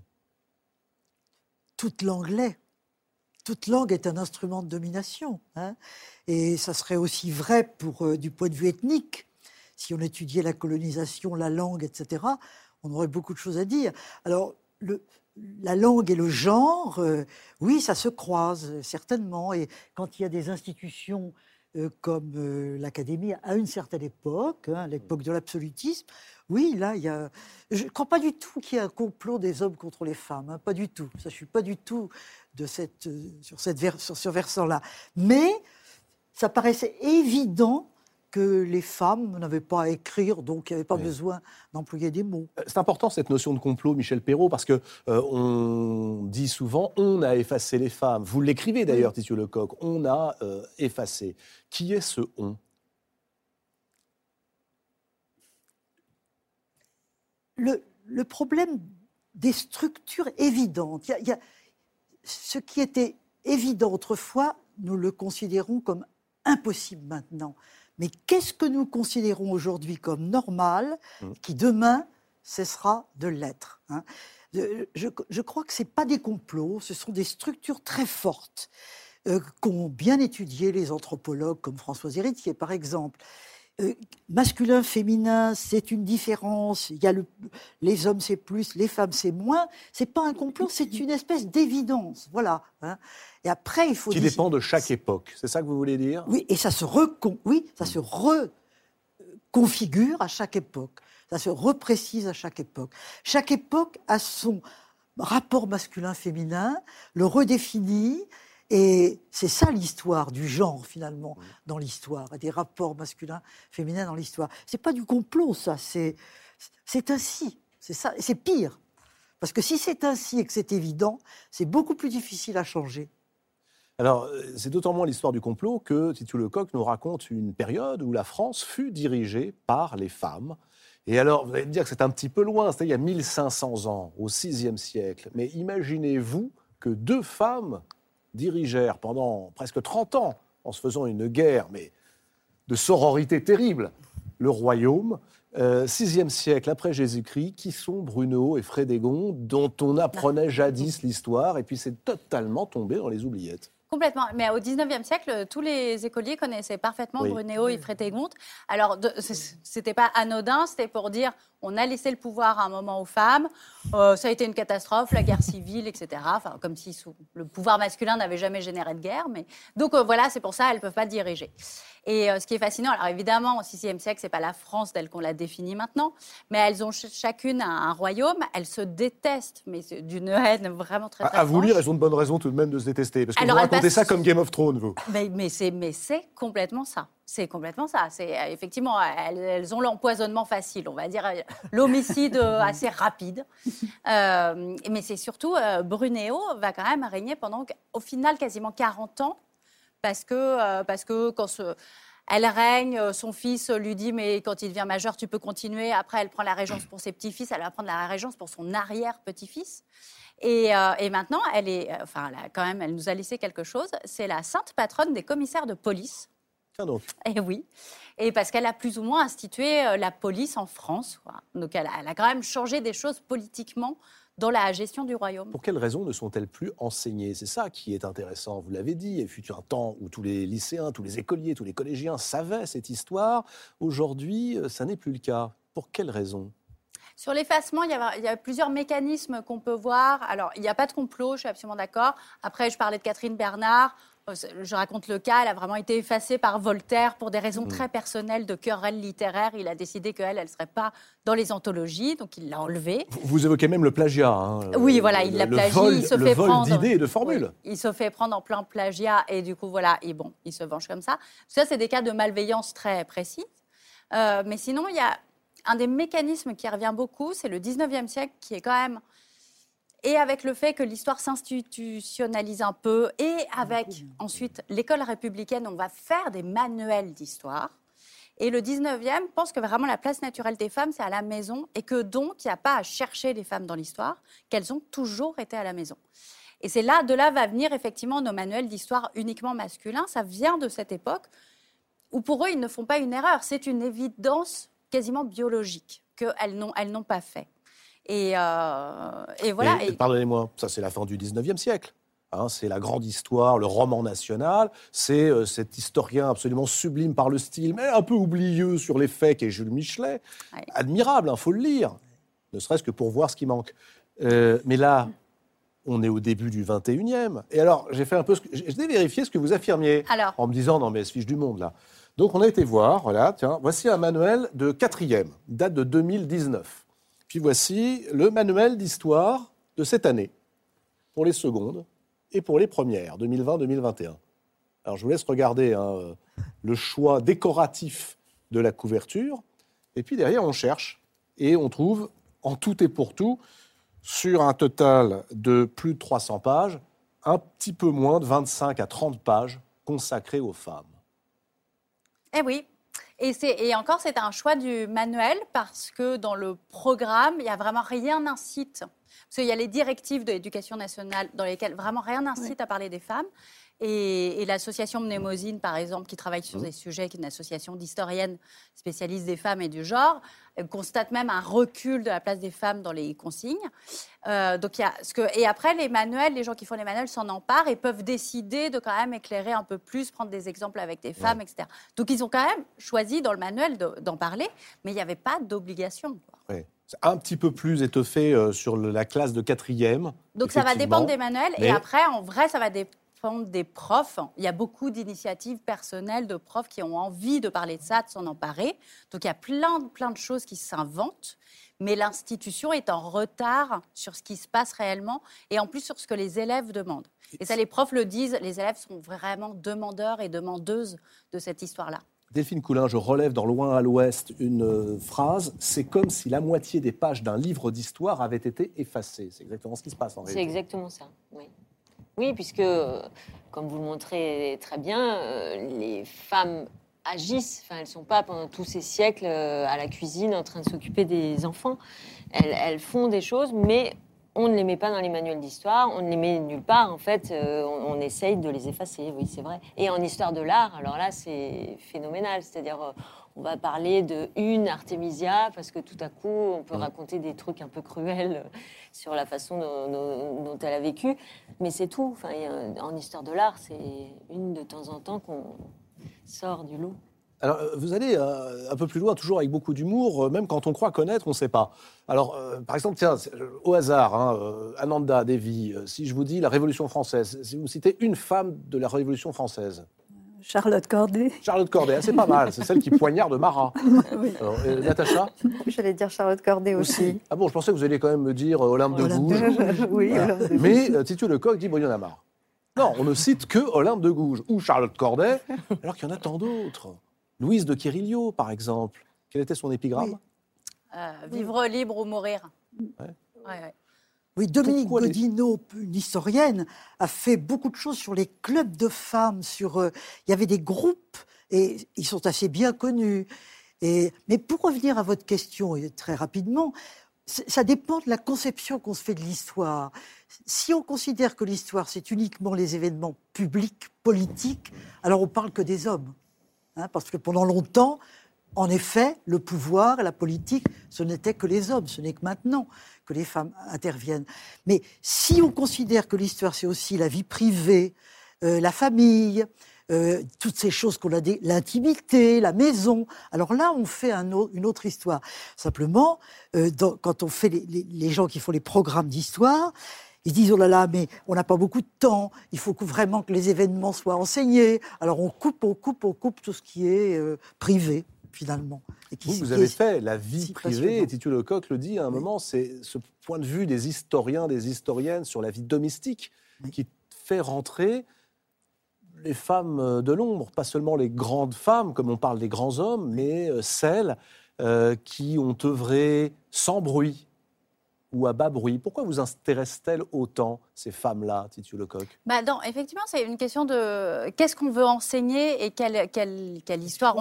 Toute langue. Toute langue est un instrument de domination. hein. Et ça serait aussi vrai pour, euh, du point de vue ethnique. Si on étudiait la colonisation, la langue, etc., on aurait beaucoup de choses à dire. Alors, la langue et le genre, euh, oui, ça se croise, certainement. Et quand il y a des institutions euh, comme euh, l'Académie à une certaine époque, hein, à l'époque de l'absolutisme, oui, là, il y a. Je ne crois pas du tout qu'il y ait un complot des hommes contre les femmes, hein, pas du tout. Ça, je suis pas du tout de cette, euh, sur, cette sur ce versant-là. Mais ça paraissait évident que les femmes n'avaient pas à écrire, donc il n'y avait pas Oui. besoin d'employer des mots. Euh, C'est important cette notion de complot, Michel Perrault, parce que euh, on dit souvent on a effacé les femmes. Vous l'écrivez d'ailleurs, Titieu Lecoq. On a euh, effacé. Qui est ce on? Le, le problème des structures évidentes, il y a- il y a- ce qui était évident autrefois, nous le considérons comme impossible maintenant. Mais qu'est-ce que nous considérons aujourd'hui comme normal, Mm. qui demain cessera de l'être hein? Je, je crois que ce pas des complots, ce sont des structures très fortes euh, qu'ont bien étudié les anthropologues comme François Héritier, par exemple. Euh, masculin, féminin, c'est une différence. Il y a le, les hommes c'est plus, les femmes c'est moins. C'est pas un complot, c'est une espèce d'évidence. Voilà. hein. Et après, il faut Qui dire- dépend de chaque époque. C'est ça que vous voulez dire? Oui, et ça se recon, oui, ça se reconfigure à chaque époque. Ça se reprécise à chaque époque. Chaque époque a son rapport masculin-féminin, le redéfinit, et c'est ça l'histoire du genre finalement dans l'histoire, et des rapports masculins-féminins dans l'histoire. C'est pas du complot, ça. C'est c'est ainsi. C'est ça. C'est pire. Parce que si c'est ainsi et que c'est évident, c'est beaucoup plus difficile à changer. Alors, euh, c'est d'autant moins l'histoire du complot que Titu Lecoq nous raconte une période où la France fut dirigée par les femmes. Et alors, vous allez me dire que c'est un petit peu loin, c'était il y a 1500 ans, au VIe siècle. Mais imaginez-vous que deux femmes dirigèrent pendant presque 30 ans, en se faisant une guerre, mais de sororité terrible, le royaume. Euh, VIe siècle après Jésus-Christ, qui sont Bruno et Frédégonde, dont on apprenait jadis l'histoire, et puis c'est totalement tombé dans les oubliettes. Complètement. Mais au 19e siècle, tous les écoliers connaissaient parfaitement Oui. Brunéo et Frédégonde. Alors, c'était pas anodin, c'était pour dire on a laissé le pouvoir à un moment aux femmes, euh, ça a été une catastrophe, la guerre civile, etc. Enfin, comme si sous- le pouvoir masculin n'avait jamais généré de guerre. Mais... Donc euh, voilà, c'est pour ça elles ne peuvent pas diriger. Et euh, ce qui est fascinant, alors évidemment, au VIe siècle, c'est pas la France telle qu'on la définit maintenant, mais elles ont ch- chacune un, un royaume, elles se détestent, mais d'une haine vraiment très, très à vous lire, elles ont de bonnes raisons tout de même de se détester. Parce que Alors, vous racontez ça comme Game of Thrones, vous. Mais, mais c'est complètement ça. C'est complètement ça. C'est euh, effectivement elles, elles ont l'empoisonnement facile, on va dire euh, l'homicide [LAUGHS] assez rapide. Euh, mais c'est surtout euh, Brunéo va quand même régner pendant au final quasiment 40 ans parce que euh, parce que quand ce- elle règne, euh, son fils lui dit mais quand il devient majeur tu peux continuer. Après elle prend la régence pour ses petits-fils, elle va prendre la régence pour son arrière-petit-fils. Et, euh, et maintenant, elle est, enfin, quand même, elle nous a laissé quelque chose. C'est la sainte patronne des commissaires de police. Tiens donc. Et oui. Et parce qu'elle a plus ou moins institué la police en France. quoi. Donc elle a, elle a quand même changé des choses politiquement dans la gestion du royaume. Pour quelles raisons ne sont-elles plus enseignées? C'est ça qui est intéressant. Vous l'avez dit, il fut un temps où tous les lycéens, tous les écoliers, tous les collégiens savaient cette histoire. Aujourd'hui, euh, ça n'est plus le cas. Pour quelles raisons? Sur l'effacement, il y, a, il y a plusieurs mécanismes qu'on peut voir. Alors, il n'y a pas de complot, je suis absolument d'accord. Après, je parlais de Catherine Bernard. Euh, Je raconte le cas, elle a vraiment été effacée par Voltaire pour des raisons très personnelles de querelle littéraire. Il a décidé qu'elle, elle ne serait pas dans les anthologies, donc il l'a enlevée. Vous- Vous évoquez même le plagiat. hein, Oui, le- voilà, il la plagie, vol- il se le fait vol prendre. d'idées et de formules. Oui, il se fait prendre en plein plagiat et du coup, voilà, et bon, il se venge comme ça. Ça, c'est des cas de malveillance très précis. Euh, mais sinon, il y a un des mécanismes qui revient beaucoup, c'est le 19e siècle qui est quand même. Et avec le fait que l'histoire s'institutionnalise un peu, et avec ensuite l'école républicaine, on va faire des manuels d'histoire. Et le 19e pense que vraiment la place naturelle des femmes, c'est à la maison, et que donc, il n'y a pas à chercher les femmes dans l'histoire, qu'elles ont toujours été à la maison. Et c'est là, de là va venir effectivement nos manuels d'histoire uniquement masculins. Ça vient de cette époque où pour eux, ils ne font pas une erreur. C'est une évidence quasiment biologique qu'elles n'ont, elles n'ont pas fait. Et, euh, et voilà. Et- Pardonnez-moi, ça c'est la fin du 19e siècle. Hein, c'est la grande histoire, le roman national. C'est euh, cet historien absolument sublime par le style, mais un peu oublieux sur les faits qu'est Jules Michelet. Ouais. Admirable, il faut le lire, ne serait-ce que pour voir ce qui manque. Euh, mais là, on est au début du 21e. Et alors, j'ai fait un peu, ce que- j'ai vérifié ce que vous affirmiez Alors. en me disant non mais fiche du monde là. Donc on a été voir, voilà, tiens, voici un manuel de quatrième, date de 2019. Puis voici le manuel d'histoire de cette année, pour les secondes et pour les premières, 2020-2021. Alors je vous laisse regarder hein, le choix décoratif de la couverture, et puis derrière on cherche, et on trouve en tout et pour tout, sur un total de plus de 300 pages, un petit peu moins de 25 à 30 pages consacrées aux femmes. Eh oui. Et, et encore, c'est un choix du manuel parce que dans le programme, il n'y a vraiment rien n'incite. Parce qu'il y a les directives de l'éducation nationale dans lesquelles vraiment rien n'incite à parler des femmes. Et, et l'association Mnémosine, par exemple, qui travaille sur Mhm. ces sujets, qui est une association d'historiennes spécialistes des femmes et du genre, euh, constate même un recul de la place des femmes dans les consignes. Euh, donc y a ce que, et après, les manuels, les gens qui font les manuels s'en emparent et peuvent décider de quand même éclairer un peu plus, prendre des exemples avec des femmes, etc. Donc ils ont quand même choisi dans le manuel de- d'en parler, mais il n'y avait pas d'obligation. Ouais. C'est un petit peu plus étoffé euh, sur le- la classe de quatrième. Donc ça va dépendre des manuels. Mais- Et après, en vrai, ça va dépendre des profs. Il y a beaucoup d'initiatives personnelles de profs qui ont envie de parler de ça, de s'en emparer. Donc il y a plein, de- plein de choses qui s'inventent. Mais l'institution est en retard sur ce qui se passe réellement et en plus sur ce que les élèves demandent. Et ça, les profs le disent, les élèves sont vraiment demandeurs et demandeuses de cette histoire-là. Delphine Coulin, je relève dans Loin à l'Ouest une euh, phrase c'est comme si la moitié des pages d'un livre d'histoire avaient été effacées. C'est exactement ce qui se passe en C'est réalité. exactement ça, oui. Oui, puisque, comme vous le montrez très bien, euh, les femmes agissent. Enfin, elles ne sont pas pendant tous ces siècles euh, à la cuisine en train de s'occuper des enfants. Elles, font des choses, mais on ne les met pas dans les manuels d'histoire, on ne les met nulle part. En fait, euh, on, on essaye de les effacer, oui, c'est vrai. Et en histoire de l'art, alors là, c'est phénoménal. C'est-à-dire, on va parler de une Artemisia parce que tout à coup, on peut raconter des trucs un peu cruels euh, sur la façon dont, dont- dont elle a vécu. Mais c'est tout. Enfin, en histoire de l'art, c'est une de temps en temps qu'on sort du lot. Alors, euh, vous allez euh, un peu plus loin, toujours avec beaucoup d'humour, euh, même quand on croit connaître, on ne sait pas. Alors, euh, par exemple, tiens, au hasard, hein, Ananda Devi, si je vous dis la Révolution française, si vous citez une femme de la Révolution française, Charlotte Corday. Charlotte Corday, ah, c'est pas mal, c'est celle qui poignarde Marat. [LAUGHS] Oui. Alors, euh, Natacha J'allais dire Charlotte Corday aussi. Ah bon, je pensais que vous alliez quand même me dire euh, Olympe de Gouges. oui, Voilà. Olympe de Mais euh, Titu Lecoq dit bon, il y en a marre. Non, on ne cite que Olympe de Gouges ou Charlotte Corday, alors qu'il y en a tant d'autres. Louise de Quirillot, par exemple. Quel était son épigramme? Oui. Euh, vivre libre ou mourir. Ouais. Ouais, ouais. Oui, Dominique Pourquoi les- une historienne, a fait beaucoup de choses sur les clubs de femmes. Sur, euh, il y avait des groupes et ils sont assez bien connus. Et, mais pour revenir à votre question et très rapidement, ça dépend de la conception qu'on se fait de l'histoire. Si on considère que l'histoire c'est uniquement les événements publics, politiques, alors on parle que des hommes, Hein, parce que pendant longtemps. En effet, le pouvoir la politique, ce n'était que les hommes, ce n'est que maintenant que les femmes interviennent. Mais si on considère que l'histoire, c'est aussi la vie privée, euh, la famille, euh, toutes ces choses qu'on a dit, l'intimité, la maison, alors là, on fait une autre histoire. Simplement, euh, quand on fait les, gens qui font les programmes d'histoire, ils disent oh là là, mais on n'a pas beaucoup de temps. Il faut vraiment que les événements soient enseignés. Alors on coupe, on coupe, on coupe tout ce qui est privé finalement. Et qui- Vous, avez fait la vie privée, et Titu Lecoq le dit à un moment, c'est ce point de vue des historiens, des historiennes sur la vie domestique Oui. qui fait rentrer les femmes euh, de l'ombre, pas seulement les grandes femmes, comme on parle des grands hommes, mais euh, celles euh, qui ont œuvré sans bruit ou à bas bruit. Pourquoi vous intéressent-elles autant, ces femmes-là, Titu Lecoq? Bah non, effectivement, c'est une question de qu'est-ce qu'on veut enseigner et quelle, histoire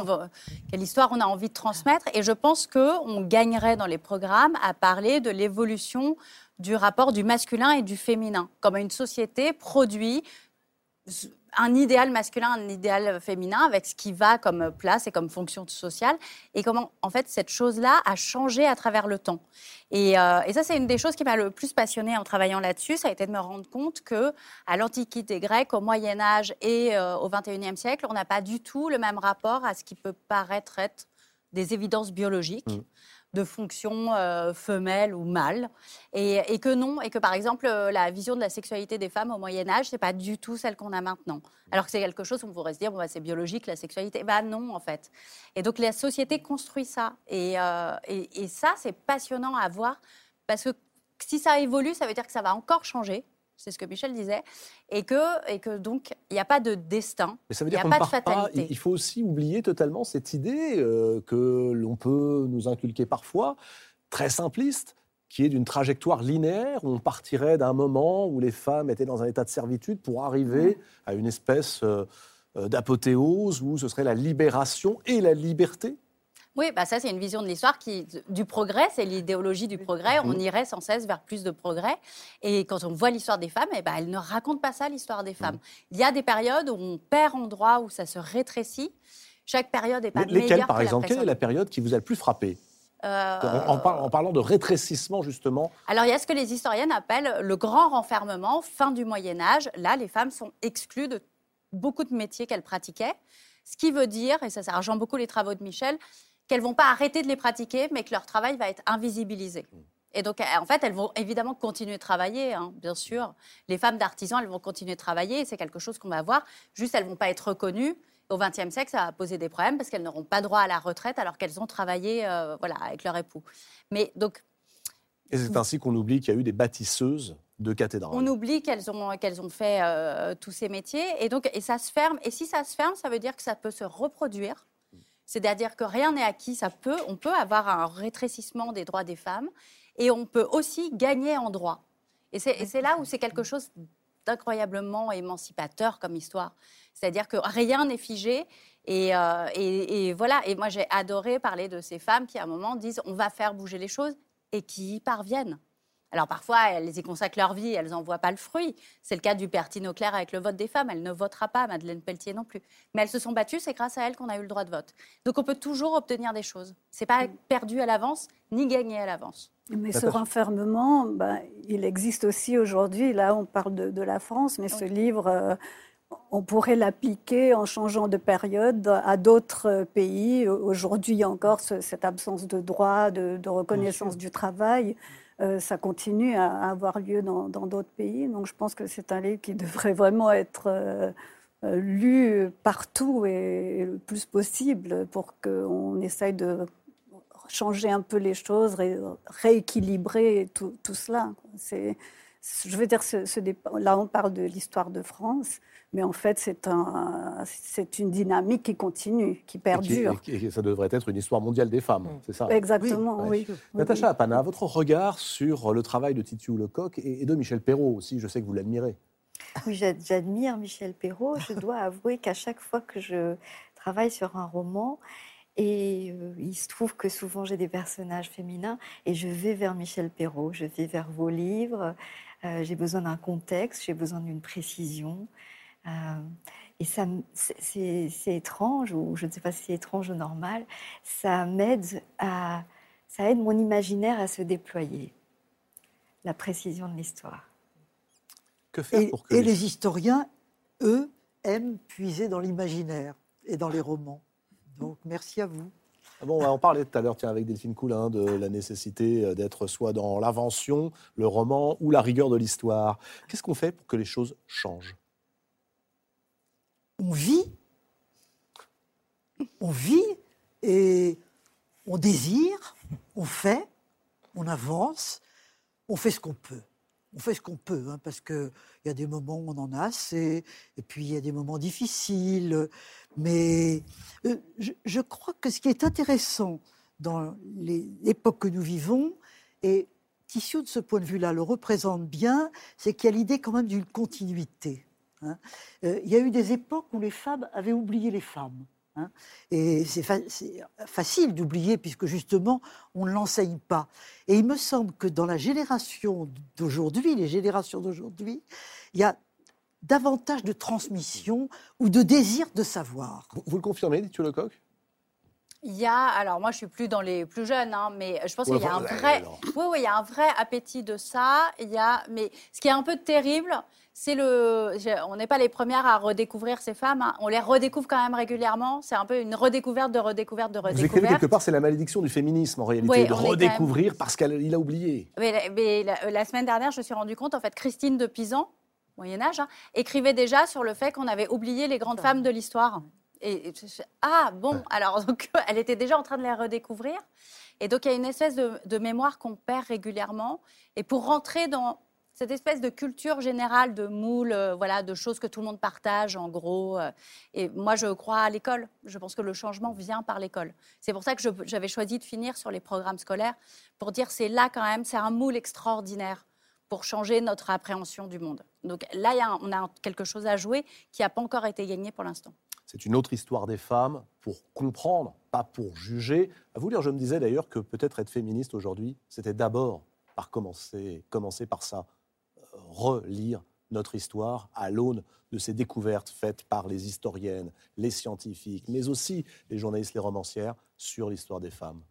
quelle histoire on a envie de transmettre. Et je pense que on gagnerait dans les programmes à parler de l'évolution du rapport du masculin et du féminin, comme une société produit un idéal masculin, un idéal féminin, avec ce qui va comme place et comme fonction sociale, et comment, en fait, cette chose-là a changé à travers le temps. Et, euh, ça, c'est une des choses qui m'a le plus passionnée en travaillant là-dessus, ça a été de me rendre compte que à l'Antiquité grecque, au Moyen Âge et euh, au XXIe siècle, on n'a pas du tout le même rapport à ce qui peut paraître être des évidences biologiques. Mm. De fonction euh, femelle ou mâle, et, et que non, et que par exemple euh, la vision de la sexualité des femmes au Moyen Âge, c'est pas du tout celle qu'on a maintenant. Alors que c'est quelque chose où on pourrait se dire bon bah, c'est biologique la sexualité, bah non en fait. Et donc la société construit ça, et, euh, et, et ça c'est passionnant à voir parce que si ça évolue, ça veut dire que ça va encore changer. C'est ce que Michel disait, et que, et que donc il n'y a pas de destin. Il y dire a pas de pas. fatalité. Il faut aussi oublier totalement cette idée euh, que l'on peut nous inculquer parfois, très simpliste, qui est d'une trajectoire linéaire où on partirait d'un moment où les femmes étaient dans un état de servitude pour arriver à une espèce euh, euh, d'apothéose où ce serait la libération et la liberté. Oui, bah ça c'est une vision de l'histoire qui du progrès, c'est l'idéologie du progrès. On irait sans cesse vers plus de progrès. Et quand on voit l'histoire des femmes, eh ben, elle ne raconte pas ça l'histoire des femmes. Il y a des périodes où on perd en droit, où ça se rétrécit. Chaque période n'est pas Lesquelles, meilleure par que la exemple? Quelle est la période qui vous a le plus frappé? Euh, en, en par- en parlant de rétrécissement, justement. Alors, il y a ce que les historiennes appellent le grand renfermement, fin du Moyen Âge. Là, les femmes sont exclues de beaucoup de métiers qu'elles pratiquaient. Ce qui veut dire, et ça, ça rejoint beaucoup les travaux de Michel, qu'elles vont pas arrêter de les pratiquer, mais que leur travail va être invisibilisé. Et donc, en fait, elles vont évidemment continuer de travailler, hein, bien sûr. Les femmes d'artisans, elles vont continuer de travailler, c'est quelque chose qu'on va voir. Juste, elles vont pas être reconnues. Au XXe siècle, ça va poser des problèmes parce qu'elles n'auront pas droit à la retraite alors qu'elles ont travaillé euh, voilà, avec leur époux. Mais donc, Et c'est ainsi qu'on oublie qu'il y a eu des bâtisseuses de cathédrales. On oublie qu'elles ont, qu'elles ont fait euh, tous ces métiers et donc et ça se ferme. Et si ça se ferme, ça veut dire que ça peut se reproduire. C'est-à-dire que rien n'est acquis. Ça peut, on peut avoir un rétrécissement des droits des femmes et on peut aussi gagner en droits. Et c'est, là où c'est quelque chose d'incroyablement émancipateur comme histoire. C'est-à-dire que rien n'est figé. Euh, et- et voilà. Et moi, j'ai adoré parler de ces femmes qui, à un moment, disent on va faire bouger les choses et qui y parviennent. Alors parfois, elles y consacrent leur vie, elles n'en voient pas le fruit. C'est le cas du père Tino Claire avec le vote des femmes. Elle ne votera pas, Madeleine Pelletier non plus. Mais elles se sont battues, c'est grâce à elles qu'on a eu le droit de vote. Donc on peut toujours obtenir des choses. C'est pas perdu à l'avance, ni gagné à l'avance. Mais ce renfermement, ben, il existe aussi aujourd'hui. Là, on parle de, de la France, mais ce livre, euh, on pourrait l'appliquer en changeant de période à d'autres pays. Aujourd'hui encore, ce- cette absence de droit, de, de reconnaissance du travail, euh, ça continue à, avoir lieu dans d'autres pays. Donc je pense que c'est un livre qui devrait vraiment être euh, euh, lu partout et, le plus possible pour qu'on essaye de changer un peu les choses, ré- rééquilibrer tout, cela. Je veux dire, là on parle de l'histoire de France, mais en fait c'est, un, c'est une dynamique qui continue, qui Et qui- perdure. et qui- et ça devrait être une histoire mondiale des femmes, c'est ça? Exactement, Oui, oui. Natacha. Apana, votre regard sur le travail de Titiou Lecoq et et de Michel Perrault aussi, je sais que vous l'admirez. Oui, j'a- j'admire Michel Perrault. Je [LAUGHS] dois avouer qu'à chaque fois que je travaille sur un roman, et euh, il se trouve que souvent j'ai des personnages féminins, et je vais vers Michel Perrault, je vais vers vos livres. euh, j'ai besoin d'un contexte, j'ai besoin d'une précision. Euh, et ça, c'est- étrange, ou je ne sais pas si c'est étrange ou normal. Ça m'aide à, ça aide mon imaginaire à se déployer. La précision de l'histoire. Que faire Et, pour que et les- les historiens, eux, aiment puiser dans l'imaginaire et dans les romans. Donc merci à vous. Ah Bon, on parler tout à l'heure, tiens, avec Delphine Coulin, de la nécessité euh, d'être soit dans l'invention, le roman ou la rigueur de l'histoire. Qu'est-ce qu'on fait pour que les choses changent? On vit, on vit et on désire, on fait, on avance, on fait ce qu'on peut. On fait ce qu'on peut, hein, parce qu'il y a des moments où on en a assez, et puis il y a des moments difficiles. Mais euh, je, je crois que ce qui est intéressant dans l'époque que nous vivons, et Tissot, de ce point de vue-là, le représente bien, c'est qu'il y a l'idée quand même d'une continuité. Hein. Euh, il y a eu des époques où les femmes avaient oublié les femmes. hein. Et c'est fa- c'est facile d'oublier puisque justement, on ne l'enseigne pas. Et il me semble que dans la génération d'aujourd'hui, les générations d'aujourd'hui, il y a davantage de transmission ou de désir de savoir. vous, le confirmez, Titiou Lecoq? Il y a, alors moi je suis plus dans les plus jeunes, hein, mais je pense Ouais, qu'il y a un vrai, alors. oui, oui, il y a un vrai appétit de ça. Il y a, mais ce qui est un peu terrible, c'est le, on n'est pas les premières à redécouvrir ces femmes. hein. On les redécouvre quand même régulièrement. C'est un peu une redécouverte de redécouverte de Vous écrivez redécouverte. quelque part, c'est la malédiction du féminisme en réalité, Oui, de redécouvrir parce qu'il a oublié. Mais, la- mais la, la semaine dernière, je me suis rendu compte, en fait, Christine de Pisan, Moyen Âge, hein, écrivait déjà sur le fait qu'on avait oublié les grandes femmes de l'histoire. Et, ah bon, alors [LAUGHS] donc elle était déjà en train de les redécouvrir. Et donc il y a une espèce de, de mémoire qu'on perd régulièrement. Et pour rentrer dans cette espèce de culture générale de moule, euh, voilà, de choses que tout le monde partage en gros. euh, et moi, je crois à l'école. Je pense que le changement vient par l'école. C'est pour ça que j'avais choisi de finir sur les programmes scolaires pour dire c'est là quand même, c'est un moule extraordinaire pour changer notre appréhension du monde. Donc là, il y a un- on a quelque chose à jouer qui n'a pas encore été gagné pour l'instant. C'est une autre histoire des femmes pour comprendre, pas pour juger. À vous lire, je me disais d'ailleurs que peut-être être féministe aujourd'hui, c'était d'abord par commencer, commencer par ça, euh, relire notre histoire à l'aune de ces découvertes faites par les historiennes, les scientifiques, mais aussi les journalistes, les romancières sur l'histoire des femmes.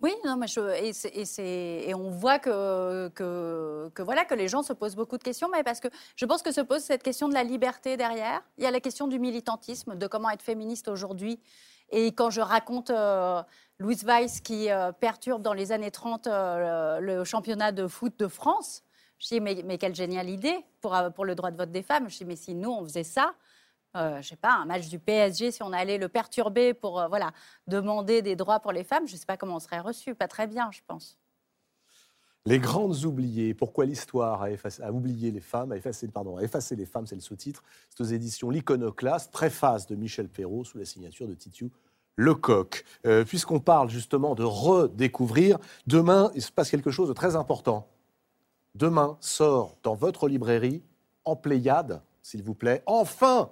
Oui, non, mais et, et et on voit que, que, voilà, que les gens se posent beaucoup de questions, mais parce que je pense que se pose cette question de la liberté derrière. Il y a la question du militantisme, de comment être féministe aujourd'hui. Et quand je raconte euh, Louise Weiss qui euh, perturbe dans les années 30 euh, le, championnat de foot de France, je dis mais, mais quelle géniale idée pour, pour le droit de vote des femmes. Je dis mais si nous on faisait ça, euh, je sais pas, un match du PSG, si on allait le perturber pour euh, voilà, demander des droits pour les femmes, je ne sais pas comment on serait reçu. Pas très bien, je pense. Les grandes oubliées, pourquoi l'histoire a, effacé- oublié les femmes, a effacé, pardon, a effacé les femmes, c'est le sous-titre. C'est aux éditions L'Iconoclaste, préface de Michel Perrault sous la signature de Titiou Lecoq. Euh, Puisqu'on parle justement de redécouvrir, demain, il se passe quelque chose de très important. Demain sort dans votre librairie, en Pléiade, s'il vous plaît, enfin,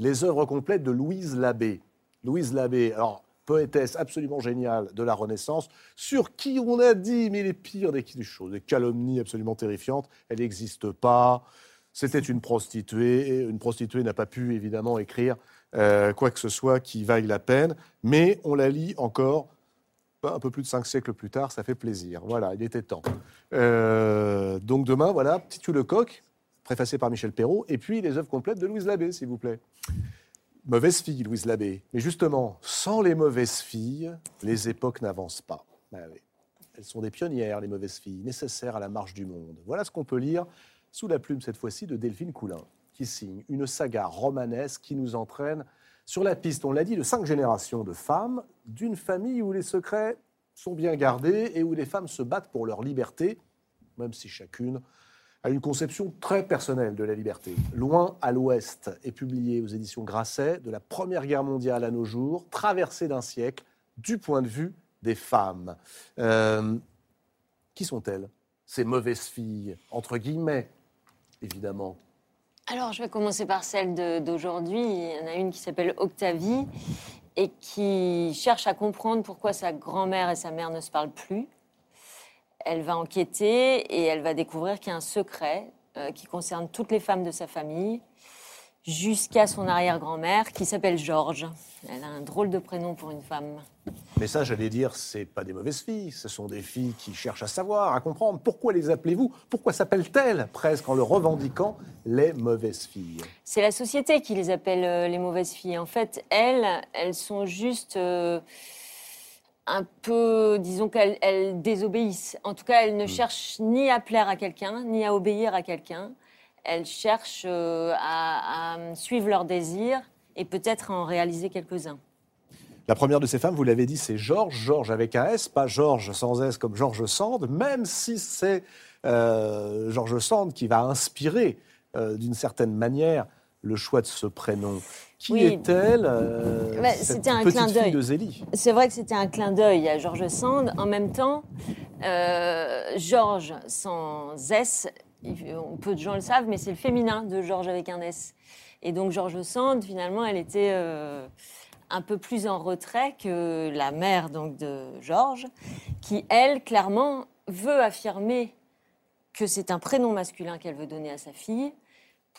les œuvres complètes de Louise Labbé. Louise Labbé, alors poétesse absolument géniale de la Renaissance, sur qui on a dit, mais les pires des choses, des calomnies absolument terrifiantes, elle n'existe pas, c'était une prostituée, une prostituée n'a pas pu évidemment écrire euh, quoi que ce soit qui vaille la peine, mais on la lit encore un peu plus de cinq siècles plus tard, ça fait plaisir. Voilà, il était temps. Euh, donc demain, voilà, Titu Lecoq, préfacé par Michel Perrault, et puis les œuvres complètes de Louise Labbé, s'il vous plaît. Mauvaise fille, Louise Labbé. Mais justement, sans les mauvaises filles, les époques n'avancent pas. Oui. Elles sont des pionnières, les mauvaises filles, nécessaires à la marche du monde. Voilà ce qu'on peut lire sous la plume, cette fois-ci, de Delphine Coulin, qui signe une saga romanesque qui nous entraîne sur la piste, on l'a dit, de cinq générations de femmes, d'une famille où les secrets sont bien gardés et où les femmes se battent pour leur liberté, même si chacune a une conception très personnelle de la liberté. Loin à l'ouest est publié aux éditions Grasset de la Première Guerre mondiale à nos jours, traversée d'un siècle, du point de vue des femmes. Euh, qui sont-elles Ces mauvaises filles, entre guillemets, évidemment? Alors, je vais commencer par celle d'aujourd'hui. Il y en a une qui s'appelle Octavie et qui cherche à comprendre pourquoi sa grand-mère et sa mère ne se parlent plus. Elle va enquêter et elle va découvrir qu'il y a un secret euh, qui concerne toutes les femmes de sa famille, jusqu'à son arrière-grand-mère qui s'appelle Georges. Elle a un drôle de prénom pour une femme. Mais ça, j'allais dire, c'est pas des mauvaises filles, ce sont des filles qui cherchent à savoir, à comprendre. Pourquoi les appelez-vous Pourquoi s'appellent-elles presque en le revendiquant les mauvaises filles C'est la société qui les appelle euh, les mauvaises filles. En fait, elles, elles sont juste euh, un peu, disons qu'elles elles désobéissent. En tout cas, elles ne cherchent ni à plaire à quelqu'un, ni à obéir à quelqu'un. Elles cherchent euh, à, à suivre leurs désirs et peut-être à en réaliser quelques-uns. La première de ces femmes, vous l'avez dit, c'est Georges, Georges avec un S, pas Georges sans S comme Georges Sand, même si c'est euh, Georges Sand qui va inspirer euh, d'une certaine manière le choix de ce prénom. Qui Oui. est-elle euh, Bah, c'était un clin d'œil. C'est vrai que c'était un clin d'œil à Georges Sand. En même temps, euh, Georges sans S, peu de gens le savent, mais c'est le féminin de Georges avec un S. Et donc Georges Sand, finalement, elle était euh, un peu plus en retrait que la mère donc de Georges, qui elle clairement veut affirmer que c'est un prénom masculin qu'elle veut donner à sa fille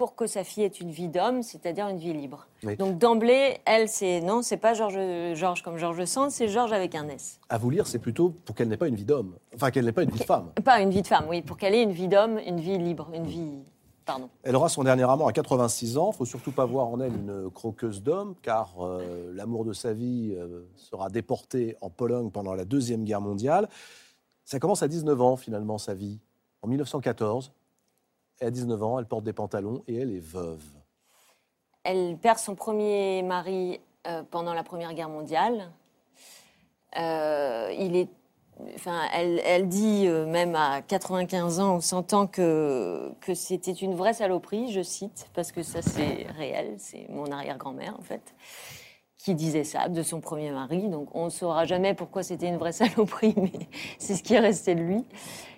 pour que sa fille ait une vie d'homme, c'est-à-dire une vie libre. Oui. Donc d'emblée, elle, c'est non, c'est pas Georges Georges comme Georges Sand, c'est Georges avec un S. À vous lire, c'est plutôt pour qu'elle n'ait pas une vie d'homme, enfin qu'elle n'ait pas une vie de femme. Pas une vie de femme, oui, pour qu'elle ait une vie d'homme, une vie libre, une vie. Pardon. Elle aura son dernier amant à 86 ans. Il faut surtout pas voir en elle une croqueuse d'hommes, car euh, l'amour de sa vie euh, sera déporté en Pologne pendant la Deuxième Guerre mondiale. Ça commence à 19 ans, finalement, sa vie. En 1914, et à 19 ans, elle porte des pantalons et elle est veuve. Elle perd son premier mari euh, pendant la Première Guerre mondiale. Euh, il est, enfin, elle, elle dit euh, même à 95 ans ou 100 ans que, que c'était une vraie saloperie, je cite, parce que ça c'est réel, c'est mon arrière-grand-mère en fait, qui disait ça de son premier mari. Donc on ne saura jamais pourquoi c'était une vraie [LAUGHS] saloperie, mais c'est ce qui est resté de lui.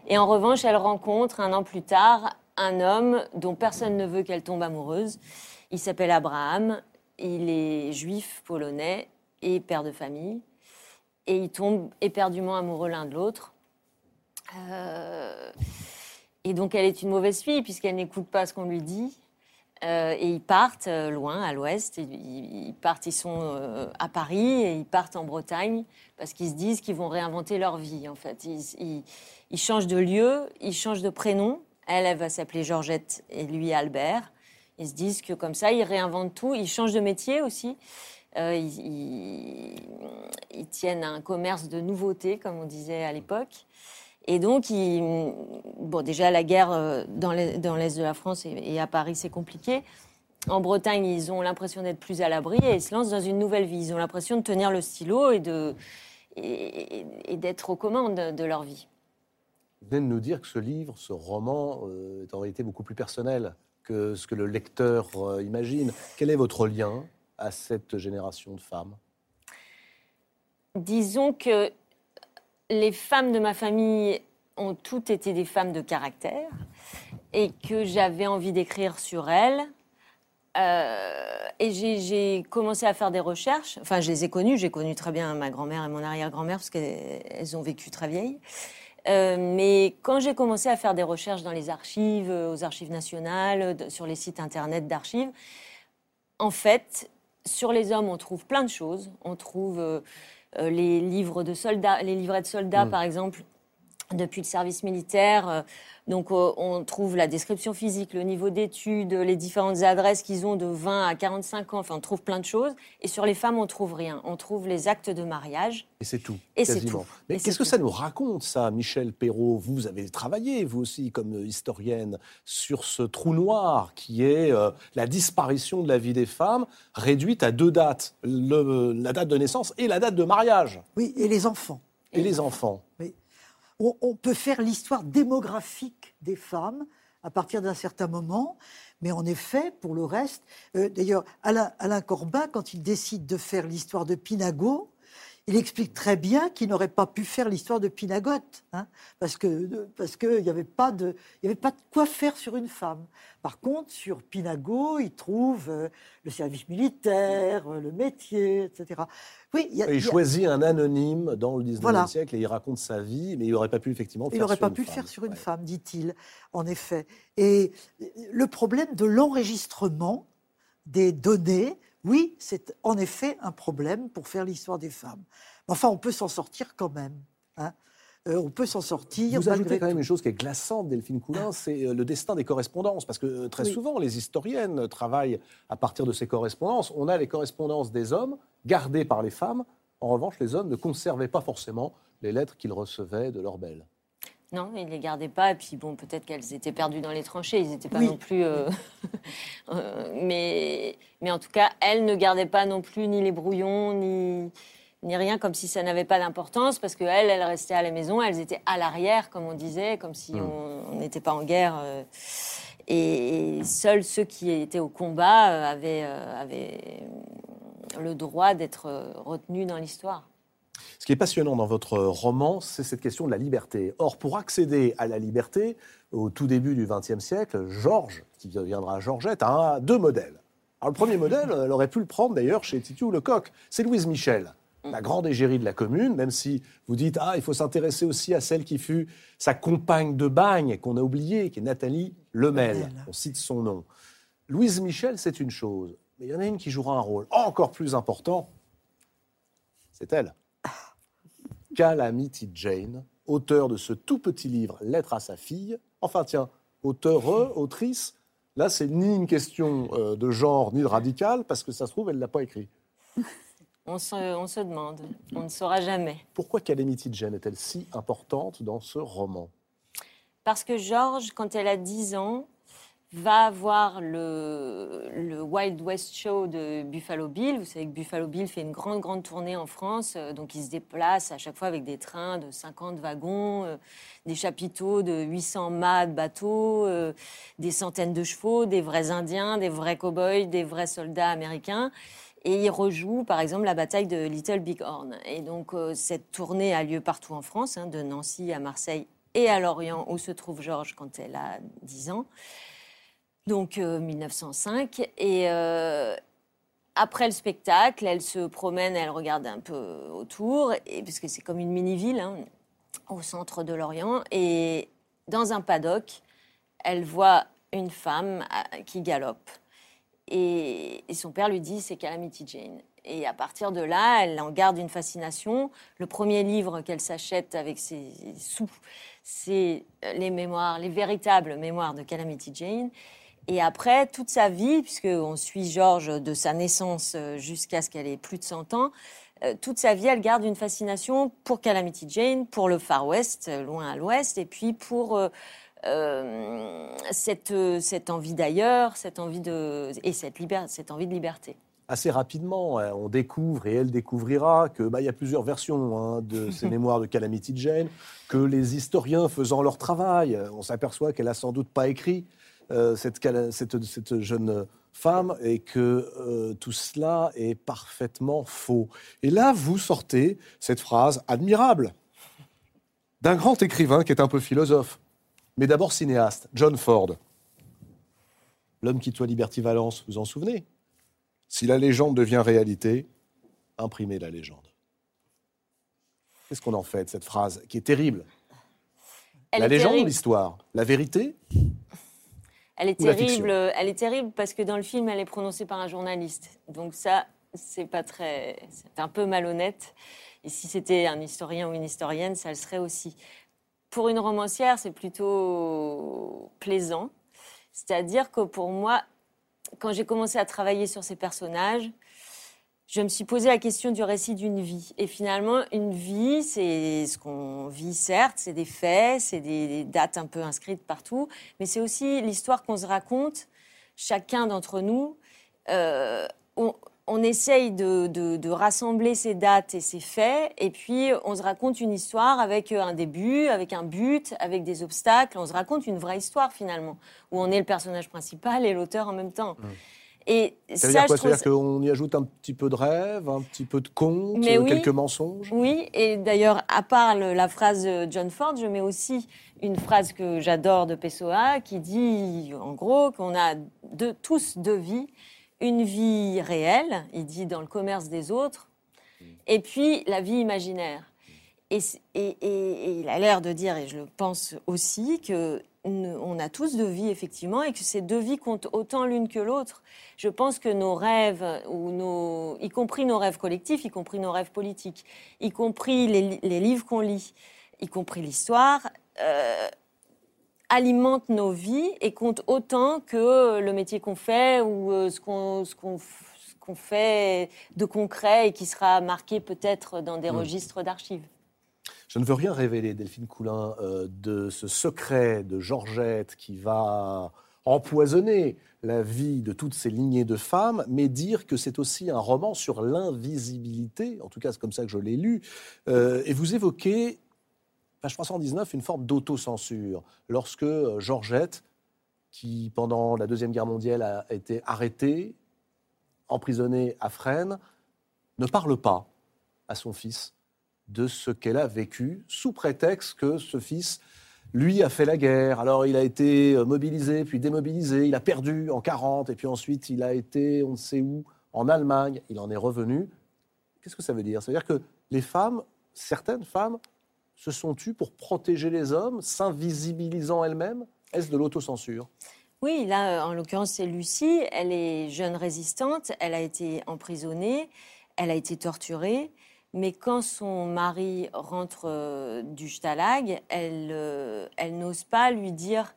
Et en revanche, elle rencontre un an plus tard un homme dont personne ne veut qu'elle tombe amoureuse. Il s'appelle Abraham. il est juif polonais et père de famille. Et ils tombent éperdument amoureux l'un de l'autre. Euh, et donc elle est une mauvaise fille puisqu'elle n'écoute pas ce qu'on lui dit. Euh, et ils partent euh, loin, à l'ouest. Ils, partent, ils sont à Paris et ils partent en Bretagne parce qu'ils se disent qu'ils vont réinventer leur vie. En fait, ils- ils changent de lieu, ils changent de prénom. Elle, elle va s'appeler Georgette et lui Albert. Ils se disent que comme ça, ils réinventent tout. Ils changent de métier aussi. Euh, ils, tiennent un commerce de nouveautés, comme on disait à l'époque. Et donc, bon, déjà, la guerre euh, dans l'est de la France et, à Paris, c'est compliqué. En Bretagne, ils ont l'impression d'être plus à l'abri et ils se lancent dans une nouvelle vie. Ils ont l'impression de tenir le stylo et d'être aux commandes de, de leur vie. Venez de nous dire que ce livre, ce roman, euh, est en réalité beaucoup plus personnel que ce que le lecteur euh, imagine. Quel est votre lien à cette génération de femmes? Disons que les femmes de ma famille ont toutes été des femmes de caractère et que j'avais envie d'écrire sur elles. Euh, et j'ai commencé à faire des recherches. Enfin, je les ai connues. J'ai connu très bien ma grand-mère et mon arrière-grand-mère parce qu'elles ont vécu très vieilles. Euh, mais quand j'ai commencé à faire des recherches dans les archives, euh, aux archives nationales, sur les sites internet d'archives, en fait, sur les hommes, on trouve plein de choses. On trouve euh, euh, les livres de soldats, les livrets de soldats, Mm. par exemple, depuis le service militaire. Euh, Donc, euh, on trouve la description physique, le niveau d'études, les différentes adresses qu'ils ont de 20 à 45 ans. Enfin, on trouve plein de choses. Et sur les femmes, on trouve rien. On trouve les actes de mariage. Et c'est tout, Et c'est quasiment. tout. Mais qu'est-ce que tout. ça nous raconte, ça, Michel Perrault? Vous avez travaillé, vous aussi, comme historienne, sur ce trou noir qui est euh, la disparition de la vie des femmes, réduite à deux dates, le- la date de naissance et la date de mariage, Oui, et les enfants. et les enfants. On, peut faire l'histoire démographique des femmes à partir d'un certain moment, mais en effet, pour le reste, euh, d'ailleurs, Alain, Alain Corbin, quand il décide de faire l'histoire de Pinago, il explique très bien qu'il n'aurait pas pu faire l'histoire de Pinagote, hein, parce que parce qu'il n'y avait pas de il y avait pas de quoi faire sur une femme. Par contre, sur Pinago, il trouve euh, le service militaire, euh, le métier, etc. Oui, il y a- Il il y a- choisit un anonyme dans le 19e Voilà. siècle et il raconte sa vie, mais il n'aurait pas pu effectivement Il n'aurait sur pas une pu le faire sur une Ouais. femme, dit-il, en effet. Et le problème de l'enregistrement des données, oui, c'est en effet un problème pour faire l'histoire des femmes. Mais enfin, on peut s'en sortir quand même. hein. Euh, on peut s'en sortir. Vous ajoutez quand même tout. une chose qui est glaçante, Delphine Coulin, c'est euh, le destin des correspondances. Parce que euh, très Oui. souvent, les historiennes travaillent à partir de ces correspondances. On a les correspondances des hommes gardées par les femmes. En revanche, les hommes ne conservaient pas forcément les lettres qu'ils recevaient de leurs belles. Non, ils les gardaient pas. Et puis bon, peut-être qu'elles étaient perdues dans les tranchées. Ils n'étaient pas Oui. non plus. euh, [LAUGHS] euh, mais, mais en tout cas, elles ne gardaient pas non plus ni les brouillons ni ni rien, comme si ça n'avait pas d'importance, parce que elles, restaient à la maison. Elles étaient à l'arrière, comme on disait, comme si on on n'était pas en guerre. euh, et seuls ceux qui étaient au combat euh, avaient, avaient le droit d'être retenus dans l'histoire. Ce qui est passionnant dans votre roman, c'est cette question de la liberté. Or, pour accéder à la liberté, au tout début du XXe siècle, Georges, qui deviendra Georgette, a un- deux modèles. Alors, le premier modèle, elle aurait pu le prendre d'ailleurs chez Titu Lecoq, c'est Louise Michel, la grande égérie de la commune, même si vous dites, ah, il faut s'intéresser aussi à celle qui fut sa compagne de bagne, qu'on a oubliée, qui est Nathalie Lemel. Lemel. On cite son nom. Louise Michel, c'est une chose, mais il y en a une qui jouera un rôle encore plus important, c'est elle. Calamity Jane, auteur de ce tout petit livre Lettre à sa fille. Enfin, tiens, auteur, autrice, là, c'est ni une question euh, de genre ni de radical, parce que ça se trouve, elle ne l'a pas écrit. [LAUGHS] On se, on se demande, on ne saura jamais. Pourquoi Calamity Jane est-elle si importante dans ce roman? Parce que Georges, quand elle a 10 ans, va voir le, Wild West Show de Buffalo Bill. Vous savez que Buffalo Bill fait une grande, grande tournée en France. euh, Donc, il se déplace à chaque fois avec des trains de 50 wagons, euh, des chapiteaux de 800 mâts de bateaux, euh, des centaines de chevaux, des vrais Indiens, des vrais cow-boys, des vrais soldats américains. Et il rejoue, par exemple, la bataille de Little Big Horn. Et donc, cette tournée a lieu partout en France, hein, de Nancy à Marseille et à Lorient, où se trouve Georges quand elle a 10 ans. Donc, euh, 1905. Et, euh, après le spectacle, elle se promène, elle regarde un peu autour, et, parce que c'est comme une mini-ville hein, au centre de l'Orient. Et dans un paddock, elle voit une femme euh, qui galope. Et, et son père lui dit c'est Calamity Jane. Et à partir de là, elle en garde une fascination. Le premier livre qu'elle s'achète avec ses sous, c'est les mémoires, les véritables mémoires de Calamity Jane. Et après, toute sa vie, puisqu'on suit Georges de sa naissance euh, jusqu'à ce qu'elle ait plus de 100 ans, euh, toute sa vie, elle garde une fascination pour Calamity Jane, pour le Far West, euh, loin à l'ouest, et puis pour cette, cette envie d'ailleurs, cette envie de et cette, cette envie de liberté. Assez rapidement, hein, on découvre, et elle découvrira, qu'il bah, y a plusieurs versions hein, de [LAUGHS] ces mémoires de Calamity Jane, que les historiens faisant leur travail, on s'aperçoit qu'elle a sans doute pas écrit euh, cette, cette, jeune femme et que euh, tout cela est parfaitement faux. Et là, vous sortez cette phrase admirable d'un grand écrivain qui est un peu philosophe, mais d'abord cinéaste, John Ford. L'homme qui toit Liberty Valence, vous en souvenez? Si la légende devient réalité, imprimez la légende. Qu'est-ce qu'on en fait de cette phrase qui est terrible? La légende ou l'histoire? La vérité? Elle est terrible. Elle est terrible parce que dans le film, elle est prononcée par un journaliste. Donc ça, c'est pas très, c'est un peu malhonnête. Et si c'était un historien ou une historienne, ça le serait aussi. Pour une romancière, c'est plutôt plaisant. C'est-à-dire que pour moi, quand j'ai commencé à travailler sur ces personnages, je me suis posé la question du récit d'une vie. Et finalement, une vie, c'est ce qu'on vit, certes, c'est des faits, c'est des, dates un peu inscrites partout, mais c'est aussi l'histoire qu'on se raconte, chacun d'entre nous. Euh, on, essaye de, rassembler ces dates et ces faits, et puis on se raconte une histoire avec un début, avec un but, avec des obstacles. On se raconte une vraie histoire finalement, où on est le personnage principal et l'auteur en même temps. Mmh. Et ça, veut dire quoi C'est-à-dire qu'on y ajoute un petit peu de rêve, un petit peu de conte, quelques mensonges? Oui, et d'ailleurs, à part la phrase de John Ford, je mets aussi une phrase que j'adore de Pessoa qui dit, en gros, qu'on a de, tous deux vies. Une vie réelle, il dit dans le commerce des autres, et puis la vie imaginaire. Et, et, et il a l'air de dire, et je le pense aussi, que on a tous deux vies, effectivement, et que ces deux vies comptent autant l'une que l'autre. Je pense que nos rêves, ou nos, y compris nos rêves collectifs, y compris nos rêves politiques, y compris les, livres qu'on lit, y compris l'histoire, euh, alimentent nos vies et comptent autant que le métier qu'on fait ou euh, ce qu'on fait de concret et qui sera marqué peut-être dans des registres d'archives. Je ne veux rien révéler, Delphine Coulin, euh, de ce secret de Georgette qui va empoisonner la vie de toutes ces lignées de femmes, mais dire que c'est aussi un roman sur l'invisibilité, en tout cas c'est comme ça que je l'ai lu, euh, et vous évoquez, page 319, une forme d'autocensure, lorsque euh, Georgette, qui pendant la Deuxième Guerre mondiale a été arrêtée, emprisonnée à Fresnes, ne parle pas à son fils de ce qu'elle a vécu, sous prétexte que ce fils, lui, a fait la guerre. Alors il a été euh, mobilisé, puis démobilisé, il a perdu en 40, et puis ensuite il a été, on ne sait où, en Allemagne, il en est revenu. Qu'est-ce que ça veut dire? Ça veut dire que les femmes, certaines femmes, se sont tues pour protéger les hommes, s'invisibilisant elles-mêmes? Est-ce de l'autocensure? Oui, là, euh, en l'occurrence, c'est Lucie. Elle est jeune résistante. Elle a été emprisonnée. Elle a été torturée. Mais quand son mari rentre euh, du Stalag, elle, euh, elle n'ose pas lui dire,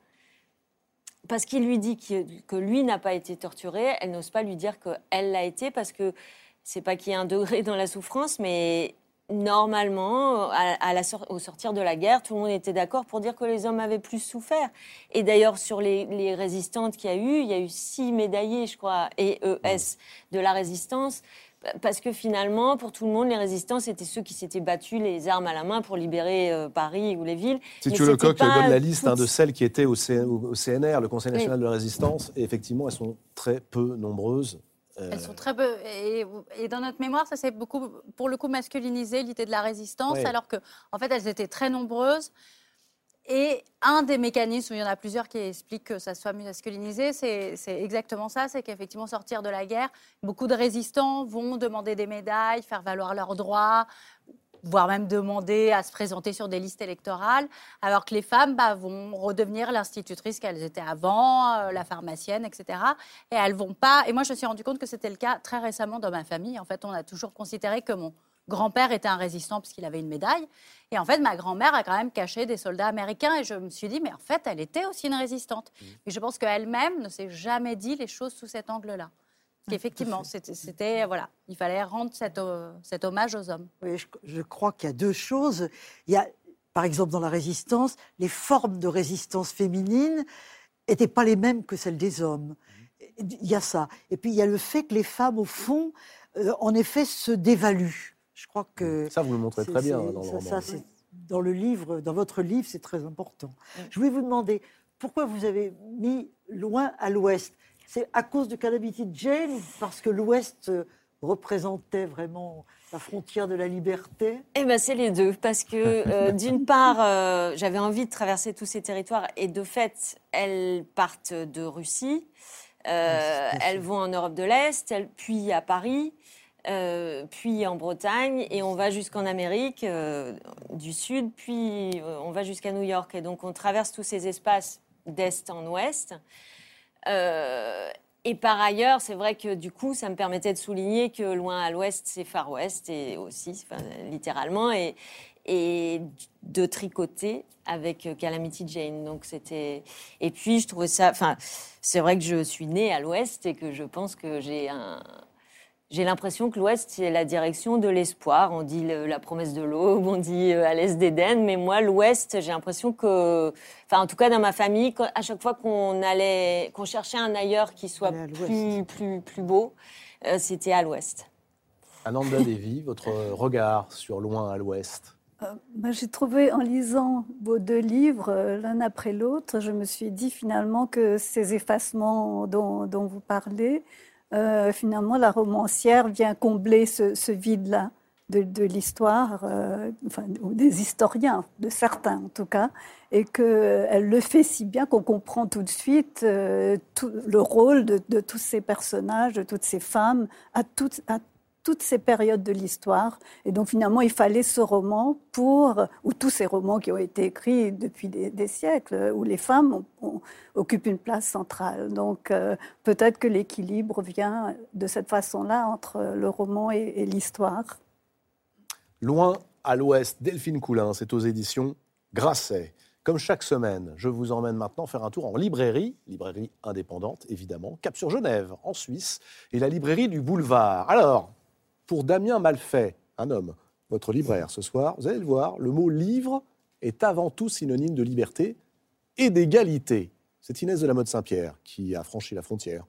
parce qu'il lui dit que, lui n'a pas été torturé, elle n'ose pas lui dire qu'elle l'a été, parce que c'est pas qu'il y ait un degré dans la souffrance, mais normalement, au sortir de la guerre, tout le monde était d'accord pour dire que les hommes avaient plus souffert. Et d'ailleurs, sur les, les résistantes qu'il y a eu, il y a eu six médaillés, je crois, et ES de la résistance parce que finalement, pour tout le monde, les résistants, c'était ceux qui s'étaient battus les armes à la main pour libérer euh, Paris ou les villes. Si tu le coq donne la liste hein, de celles qui étaient au, CNR, le Conseil national de la résistance, et effectivement, elles sont très peu nombreuses. Euh, elles sont très peu. Et, dans notre mémoire, ça s'est beaucoup, pour le coup, masculinisé l'idée de la résistance, alors que, en fait, elles étaient très nombreuses. Et un des mécanismes, il y en a plusieurs qui expliquent que ça soit masculinisé, c'est exactement ça, c'est qu'effectivement, sortir de la guerre, beaucoup de résistants vont demander des médailles, faire valoir leurs droits, voire même demander à se présenter sur des listes électorales, alors que les femmes bah, vont redevenir l'institutrice qu'elles étaient avant, euh, la pharmacienne, etc. Et elles vont pas. Et moi, je me suis rendu compte que c'était le cas très récemment dans ma famille. En fait, on a toujours considéré que mon grand-père était un résistant puisqu'il avait une médaille. Et en fait, ma grand-mère a quand même caché des soldats américains. Et je me suis dit, mais en fait, elle était aussi une résistante. Mmh. Mais je pense qu'elle-même ne s'est jamais dit les choses sous cet angle-là. Ah, Effectivement, c'était, voilà, il fallait rendre cet, euh, cet hommage aux hommes. Oui, je, crois qu'il y a deux choses. Il y a, par exemple, dans la résistance, les formes de résistance féminine n'étaient pas les mêmes que celles des hommes. Il y a ça. Et puis il y a le fait que les femmes, au fond, euh, en effet, se dévaluent. Je crois que ça, vous le montrez très bien dans le roman. Ça, dans le livre, dans votre livre, c'est très important. Je voulais vous demander pourquoi vous avez mis loin à l'ouest? C'est à cause de Calamity Jane parce que l'ouest euh, représentait vraiment la frontière de la liberté? Eh ben, c'est les deux, parce que euh, [LAUGHS] d'une part, euh, j'avais envie de traverser tous ces territoires, et de fait, elles partent de Russie, elles vont en Europe de l'Est, puis à Paris, euh, puis en Bretagne, et on va jusqu'en Amérique euh, du Sud, puis euh, on va jusqu'à New York. Et donc on traverse tous ces espaces d'Est en Ouest. et par ailleurs, c'est vrai que du coup, ça me permettait de souligner que loin à l'ouest, c'est Far West, et aussi, littéralement, et, et de tricoter avec Calamity Jane. Donc c'était. Et puis je trouvais ça. Enfin, c'est vrai que je suis née à l'Ouest et que je pense que j'ai un, j'ai l'impression que l'Ouest, c'est la direction de l'espoir. On dit la promesse de l'aube, on dit euh, à l'Est d'Éden, mais moi, l'Ouest, j'ai l'impression que, enfin, en tout cas, dans ma famille, à chaque fois qu'on allait, qu'on cherchait un ailleurs qui soit plus, plus, plus beau, euh, c'était à l'Ouest. Ananda Devi, [LAUGHS] votre regard sur Loin à l'Ouest euh, J'ai trouvé, en lisant vos deux livres, l'un après l'autre, je me suis dit finalement que ces effacements dont, dont vous parlez, euh, finalement, la romancière vient combler ce, vide-là de, l'histoire, euh, ou des historiens, de certains en tout cas, et qu'elle le fait si bien qu'on comprend tout de suite euh, le rôle de, tous ces personnages, de toutes ces femmes, à, toutes, toutes ces périodes de l'histoire. Et donc finalement, il fallait ce roman pour, ou tous ces romans qui ont été écrits depuis des, siècles, où les femmes occupent une place centrale. Donc euh, peut-être que l'équilibre vient de cette façon-là entre le roman et, l'histoire. Loin à l'ouest, Delphine Coulin, c'est aux éditions Grasset. Comme chaque semaine, je vous emmène maintenant faire un tour en librairie, librairie indépendante évidemment, Cap sur Genève, en Suisse, et la librairie du Boulevard. Alors, pour Damien Malfait, un homme, votre libraire ce soir, vous allez le voir, le mot livre est avant tout synonyme de liberté et d'égalité. C'est Inès de la Mode Saint-Pierre qui a franchi la frontière.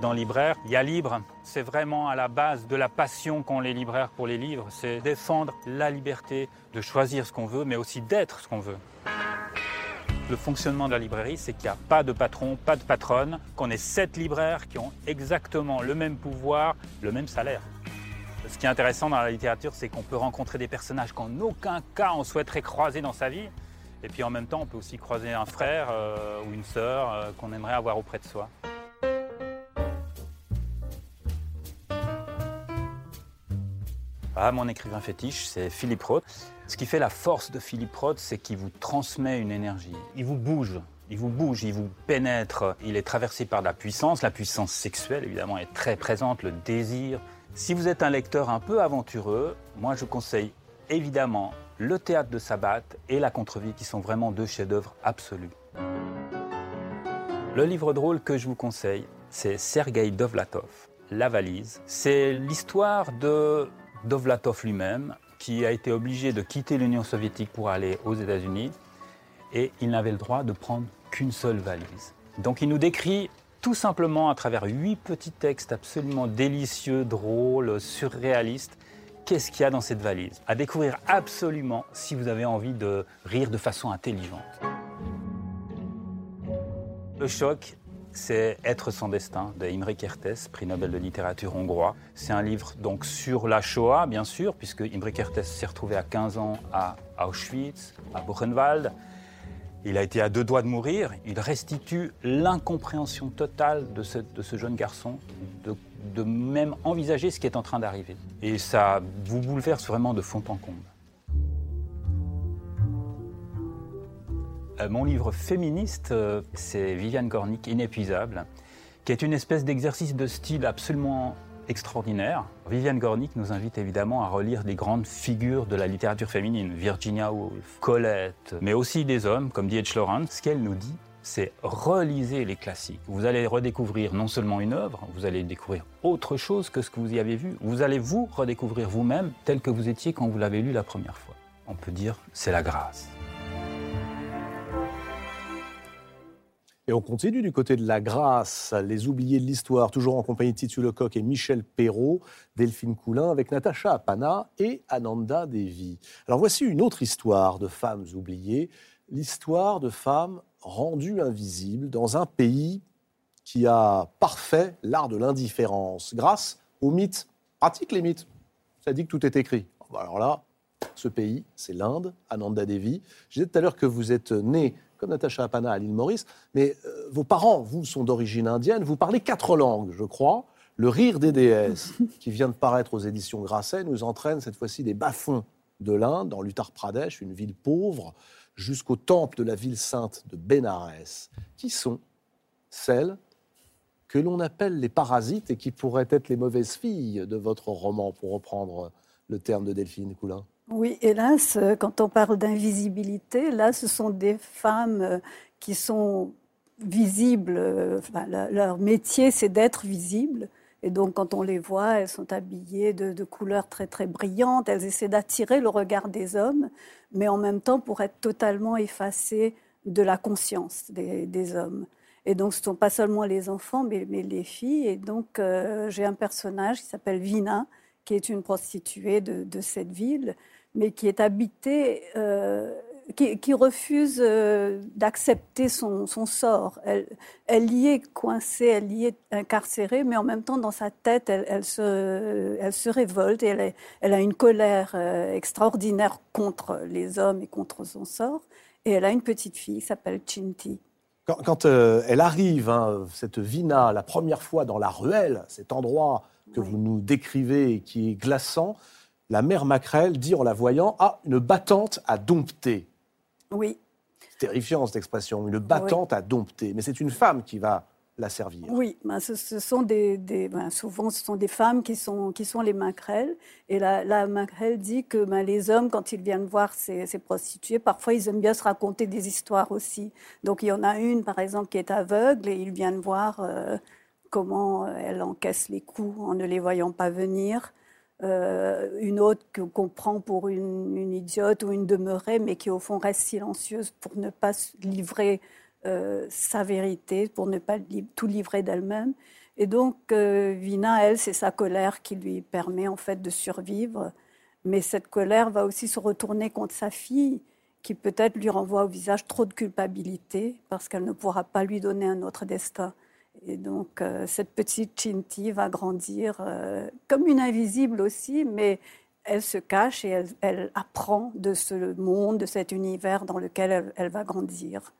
Dans libraire, il y a libre. C'est vraiment à la base de la passion qu'ont les libraires pour les livres. C'est défendre la liberté de choisir ce qu'on veut, mais aussi d'être ce qu'on veut. Le fonctionnement de la librairie, c'est qu'il n'y a pas de patron, pas de patronne, qu'on ait sept libraires qui ont exactement le même pouvoir, le même salaire. Ce qui est intéressant dans la littérature, c'est qu'on peut rencontrer des personnages qu'en aucun cas on souhaiterait croiser dans sa vie. Et puis en même temps, on peut aussi croiser un frère euh, ou une sœur euh, qu'on aimerait avoir auprès de soi. Ah, mon écrivain fétiche, c'est Philippe Roth. Ce qui fait la force de Philippe Roth, c'est qu'il vous transmet une énergie. Il vous bouge, il vous bouge, il vous pénètre. Il est traversé par la puissance. La puissance sexuelle, évidemment, est très présente, le désir. Si vous êtes un lecteur un peu aventureux, moi je conseille évidemment le théâtre de Sabat et la contre-vie, qui sont vraiment deux chefs-d'œuvre absolus. Le livre drôle que je vous conseille, c'est Sergei Dovlatov, La valise. C'est l'histoire de Dovlatov lui-même, qui a été obligé de quitter l'Union soviétique pour aller aux États-Unis et il n'avait le droit de prendre qu'une seule valise. Donc il nous décrit tout simplement à travers huit petits textes absolument délicieux, drôles, surréalistes, qu'est-ce qu'il y a dans cette valise. À découvrir absolument si vous avez envie de rire de façon intelligente. Le choc, c'est Être sans destin de Imre Kertész, prix Nobel de littérature hongrois. C'est un livre donc sur la Shoah, bien sûr, puisque Imre Kertész s'est retrouvé à 15 ans à Auschwitz, à Buchenwald. Il a été à deux doigts de mourir. Il restitue l'incompréhension totale de ce, de ce jeune garçon, de, de même envisager ce qui est en train d'arriver. Et ça vous bouleverse vraiment de fond en comble. Mon livre féministe, euh, c'est Viviane Gornick, Inépuisable, qui est une espèce d'exercice de style absolument extraordinaire. Viviane Gornick nous invite évidemment à relire des grandes figures de la littérature féminine, Virginia Woolf, Colette, mais aussi des hommes comme D.H. Lawrence. Ce qu'elle nous dit, c'est relisez les classiques. Vous allez redécouvrir non seulement une œuvre, vous allez découvrir autre chose que ce que vous y avez vu. Vous allez vous redécouvrir vous-même tel que vous étiez quand vous l'avez lu la première fois. On peut dire c'est la grâce. Et on continue du côté de la grâce, les oubliés de l'histoire, toujours en compagnie de Titu Lecoq et Michel Perrault, Delphine Coulin, avec Natacha Apana et Ananda Devi. Alors voici une autre histoire de femmes oubliées, l'histoire de femmes rendues invisibles dans un pays qui a parfait l'art de l'indifférence, grâce aux mythes. Pratique les mythes. Ça dit que tout est écrit. Alors là, ce pays, c'est l'Inde, Ananda Devi. Je disais tout à l'heure que vous êtes né comme Natacha Apana à l'île Maurice, mais euh, vos parents, vous, sont d'origine indienne, vous parlez quatre langues, je crois. Le rire des déesses, [LAUGHS] qui vient de paraître aux éditions Grasset, nous entraîne cette fois-ci des bas-fonds de l'Inde, dans l'Uttar Pradesh, une ville pauvre, jusqu'au temple de la ville sainte de Bénarès, qui sont celles que l'on appelle les parasites et qui pourraient être les mauvaises filles de votre roman, pour reprendre le terme de Delphine Coulin. Oui, hélas, euh, quand on parle d'invisibilité, là, ce sont des femmes euh, qui sont visibles. euh, enfin, leur métier, c'est d'être visibles. Et donc, quand on les voit, elles sont habillées de, couleurs très, très brillantes. Elles essaient d'attirer le regard des hommes, mais en même temps pour être totalement effacées de la conscience des, hommes. Et donc, ce ne sont pas seulement les enfants, mais, les filles. Et donc, j'ai un personnage qui s'appelle Vina, qui est une prostituée de cette ville, mais qui est habitée, euh, qui, qui refuse euh, d'accepter son, son sort. Elle, elle y est coincée, elle y est incarcérée, mais en même temps, dans sa tête, elle, elle se, elle se révolte et elle, est- elle a une colère euh, extraordinaire contre les hommes et contre son sort. Et elle a une petite fille qui s'appelle Chinti. Quand, quand, elle arrive, hein, cette Vina, la première fois dans la ruelle, cet endroit que vous nous décrivez et qui est glaçant, la mère Macrel dit en la voyant Ah, une battante à dompter. Oui, C'est terrifiant cette expression, une battante à dompter. Mais c'est une femme qui va la servir. Oui, ben, ce, ce sont des, des- ben, souvent ce sont des femmes qui sont, qui sont les maquerelles. Et la, la maquerelle dit que ben, les hommes, quand ils viennent voir ces, ces prostituées, parfois ils aiment bien se raconter des histoires aussi. Donc il y en a une, par exemple, qui est aveugle et ils viennent voir euh, comment elle encaisse les coups en ne les voyant pas venir. Euh, une autre qu'on prend pour une, idiote ou une demeurée, mais qui au fond reste silencieuse pour ne pas livrer euh, sa vérité, pour ne pas tout livrer d'elle-même. Et donc, euh, Vina, elle, c'est sa colère qui lui permet en fait de survivre. Mais cette colère va aussi se retourner contre sa fille, qui peut-être lui renvoie au visage trop de culpabilité, parce qu'elle ne pourra pas lui donner un autre destin. Et donc, euh, cette petite Chinti va grandir euh, comme une invisible aussi, mais elle se cache et elle, elle apprend de ce monde, de cet univers dans lequel elle, elle va grandir.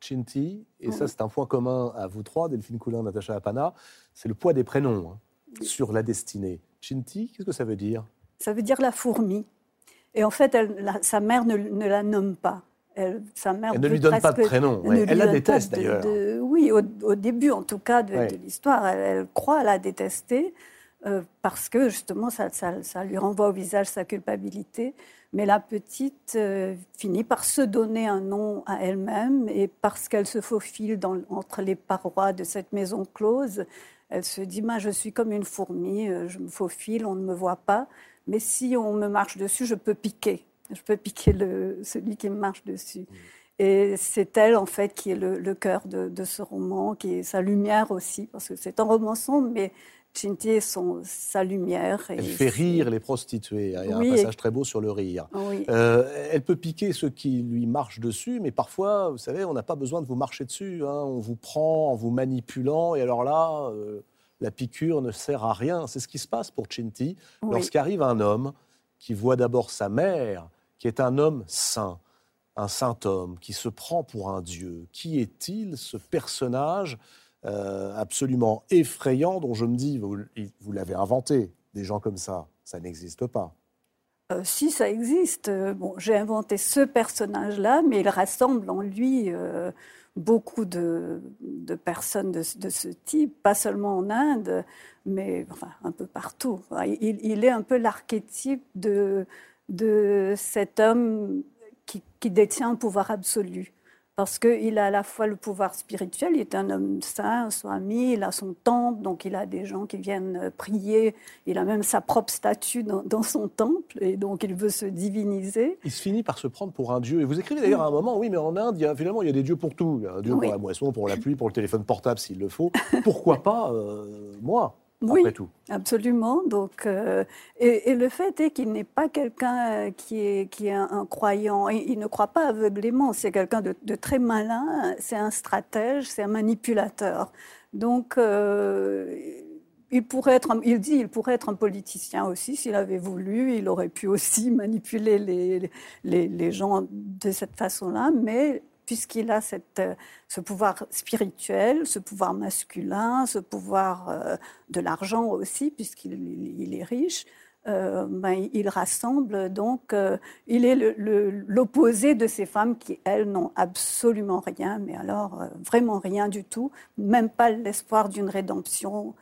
Chinti, et ça c'est un point commun à vous trois, Delphine Coulin, Natacha Apana, c'est le poids des prénoms hein, sur la destinée. Chinti, qu'est-ce que ça veut dire? Ça veut dire la fourmi. Et en fait, elle- la- sa mère ne, ne la nomme pas. Elle, sa mère Elle ne lui donne pas de prénom, ouais. Elle la déteste, d'ailleurs. Oui, au, au début en tout cas de, Ouais. de l'histoire, elle, elle croit la détester euh, parce que justement ça, ça- ça lui renvoie au visage sa culpabilité. Mais la petite euh, finit par se donner un nom à elle-même et parce qu'elle se faufile dans- entre les parois de cette maison close, elle se dit "Moi, je suis comme une fourmi, euh, je me faufile, on ne me voit pas, mais si on me marche dessus, je peux piquer. Je peux piquer le, celui qui me marche dessus. Et c'est elle, en fait, qui est le, le cœur de, de, ce roman, qui est sa lumière aussi, parce que c'est un roman sombre, mais Chinti est son, sa lumière. elle fait rire les prostituées. Il y a un passage très beau sur le rire. Euh, elle peut piquer ceux qui lui marchent dessus, mais parfois, vous savez, on n'a pas besoin de vous marcher dessus. Hein. On vous prend en vous manipulant, et alors là, euh, la piqûre ne sert à rien. C'est ce qui se passe pour Chinti lorsqu'arrive un homme qui voit d'abord sa mère, qui est un homme saint, un saint homme, qui se prend pour un dieu. Qui est-il, ce personnage euh, absolument effrayant dont je me dis, vous, l'avez inventé, des gens comme ça, ça n'existe pas. Euh, si ça existe, euh, bon, j'ai inventé ce personnage-là, mais il rassemble en lui beaucoup de, personnes de, ce type, pas seulement en Inde, mais un peu partout. Il est un peu l'archétype de, de cet homme qui, qui détient un pouvoir absolu parce qu'il a à la fois le pouvoir spirituel, il est un homme saint, un swami, il a son temple, donc il a des gens qui viennent prier, il a même sa propre statue dans, son temple, et donc il veut se diviniser. Il se finit par se prendre pour un dieu. Et vous écrivez d'ailleurs à un moment, oui, mais en Inde, il y a, finalement, il y a des dieux pour tout. Il y a un dieu pour la moisson, pour la pluie, pour le téléphone portable s'il le faut. Pourquoi pas euh, moi? Oui, tout. absolument. Donc, euh, et, le fait est qu'il n'est pas quelqu'un euh, qui est, qui est un, croyant. Il, il, ne croit pas aveuglément. C'est quelqu'un de, très malin. C'est un stratège. C'est un manipulateur. Donc, euh, il pourrait être, il dit, il pourrait être un politicien aussi s'il avait voulu. Il aurait pu aussi [LAUGHS] manipuler les, les, les gens de cette façon-là. Mais puisqu'il a cette, euh, ce pouvoir spirituel, ce pouvoir masculin, ce pouvoir euh, de l'argent aussi, puisqu'il est riche, euh, ben, il rassemble donc, il est l'opposé de ces femmes qui, elles, n'ont absolument rien, mais alors vraiment rien du tout, même pas l'espoir d'une rédemption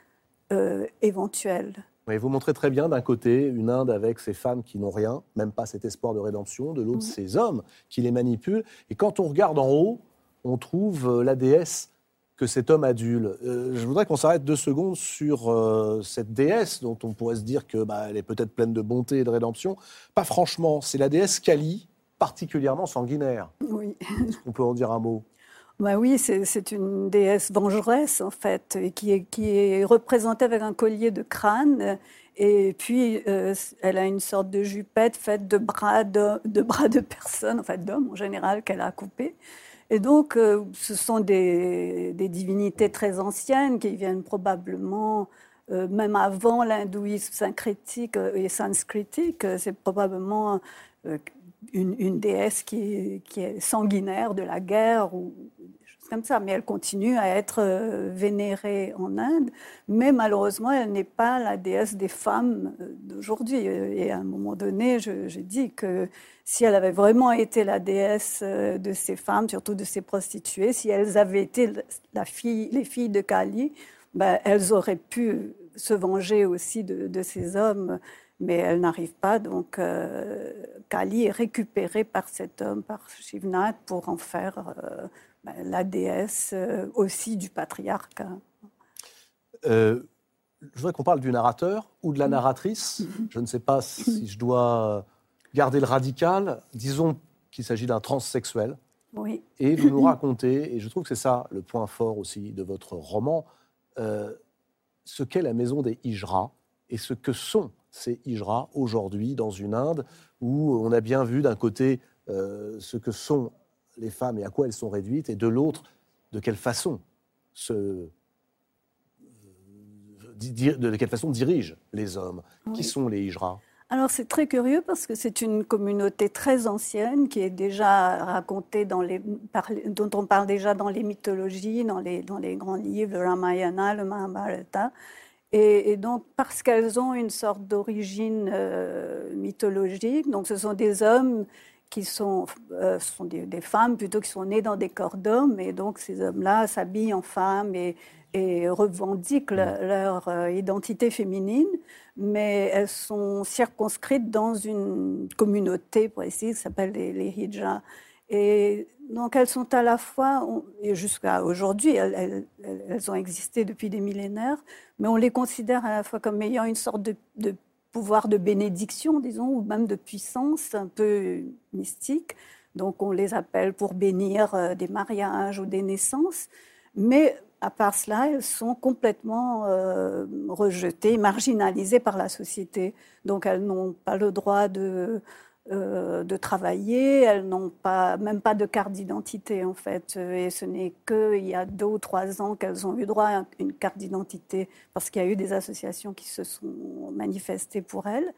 éventuelle vous montrez très bien d'un côté une Inde avec ces femmes qui n'ont rien, même pas cet espoir de rédemption, de l'autre ces hommes qui les manipulent. Et quand on regarde en haut, on trouve euh, la déesse que cet homme adule. Euh, je voudrais qu'on s'arrête deux secondes sur euh, cette déesse dont on pourrait se dire que bah, elle est peut-être pleine de bonté et de rédemption. Pas franchement, c'est la déesse Kali, particulièrement sanguinaire. Oui. Est-ce qu'on peut en dire un mot? Bah oui, c'est une déesse vengeresse en fait, qui est, qui est représentée avec un collier de crâne. Et puis, euh, elle a une sorte de jupette faite de bras de, de bras de personnes, en fait d'hommes en général, qu'elle a coupés. Et donc, euh, ce sont des, des, divinités très anciennes qui viennent probablement euh, même avant l'hindouisme syncrétique et sanscritique. C'est probablement une, déesse qui, est sanguinaire de la guerre ou comme ça, mais elle continue à être euh, vénérée en Inde. Mais malheureusement, elle n'est pas la déesse des femmes euh, d'aujourd'hui. Et à un moment donné, j'ai dit que si elle avait vraiment été la déesse euh, de ces femmes, surtout de ces prostituées, si elles avaient été la fille, les filles de Kali, ben, elles auraient pu se venger aussi de, ces hommes mais elles n'arrivent pas. Donc, Kali est récupérée par cet homme, par Shivnath, pour en faire ben, la déesse euh, aussi du patriarcat. Euh, je voudrais qu'on parle du narrateur ou de la narratrice. Je ne sais pas si je dois garder le radical. Disons qu'il s'agit d'un transsexuel. Oui. Et vous nous [COUGHS] racontez, et je trouve que c'est ça le point fort aussi de votre roman, euh, ce qu'est la maison des Hijras et ce que sont ces Hijras aujourd'hui dans une Inde où on a bien vu d'un côté ce que sont les femmes et à quoi elles sont réduites, et de l'autre, de quelle façon se, de quelle façon dirigent les hommes. Qui sont les hijras alors c'est très curieux parce que c'est une communauté très ancienne qui est déjà racontée dans les, dont on parle déjà dans les mythologies, dans les, dans les grands livres, le Ramayana, le Mahabharata. Et, donc parce qu'elles ont une sorte d'origine euh, mythologique, donc ce sont des hommes qui sont, euh, sont des, femmes plutôt qui sont nées dans des corps d'hommes, et donc ces hommes-là s'habillent en femmes et, et revendiquent leur euh, identité féminine, mais elles sont circonscrites dans une communauté précise qui s'appelle les, les. Et donc elles sont à la fois, et jusqu'à aujourd'hui, elles, ont existé depuis des millénaires, mais on les considère à la fois comme ayant une sorte de, de pouvoir de bénédiction, disons, ou même de puissance un peu mystique, Donc on les appelle pour bénir euh, des mariages ou des naissances. Mais à part cela, elles sont complètement euh, rejetées, marginalisées par la société. Donc elles n'ont pas le droit de, euh, de travailler, elles n'ont pas, même pas de carte d'identité en fait. Et ce n'est qu'il y a deux ou trois ans qu'elles ont eu droit à une carte d'identité parce qu'il y a eu des associations qui se sont manifestées pour elles.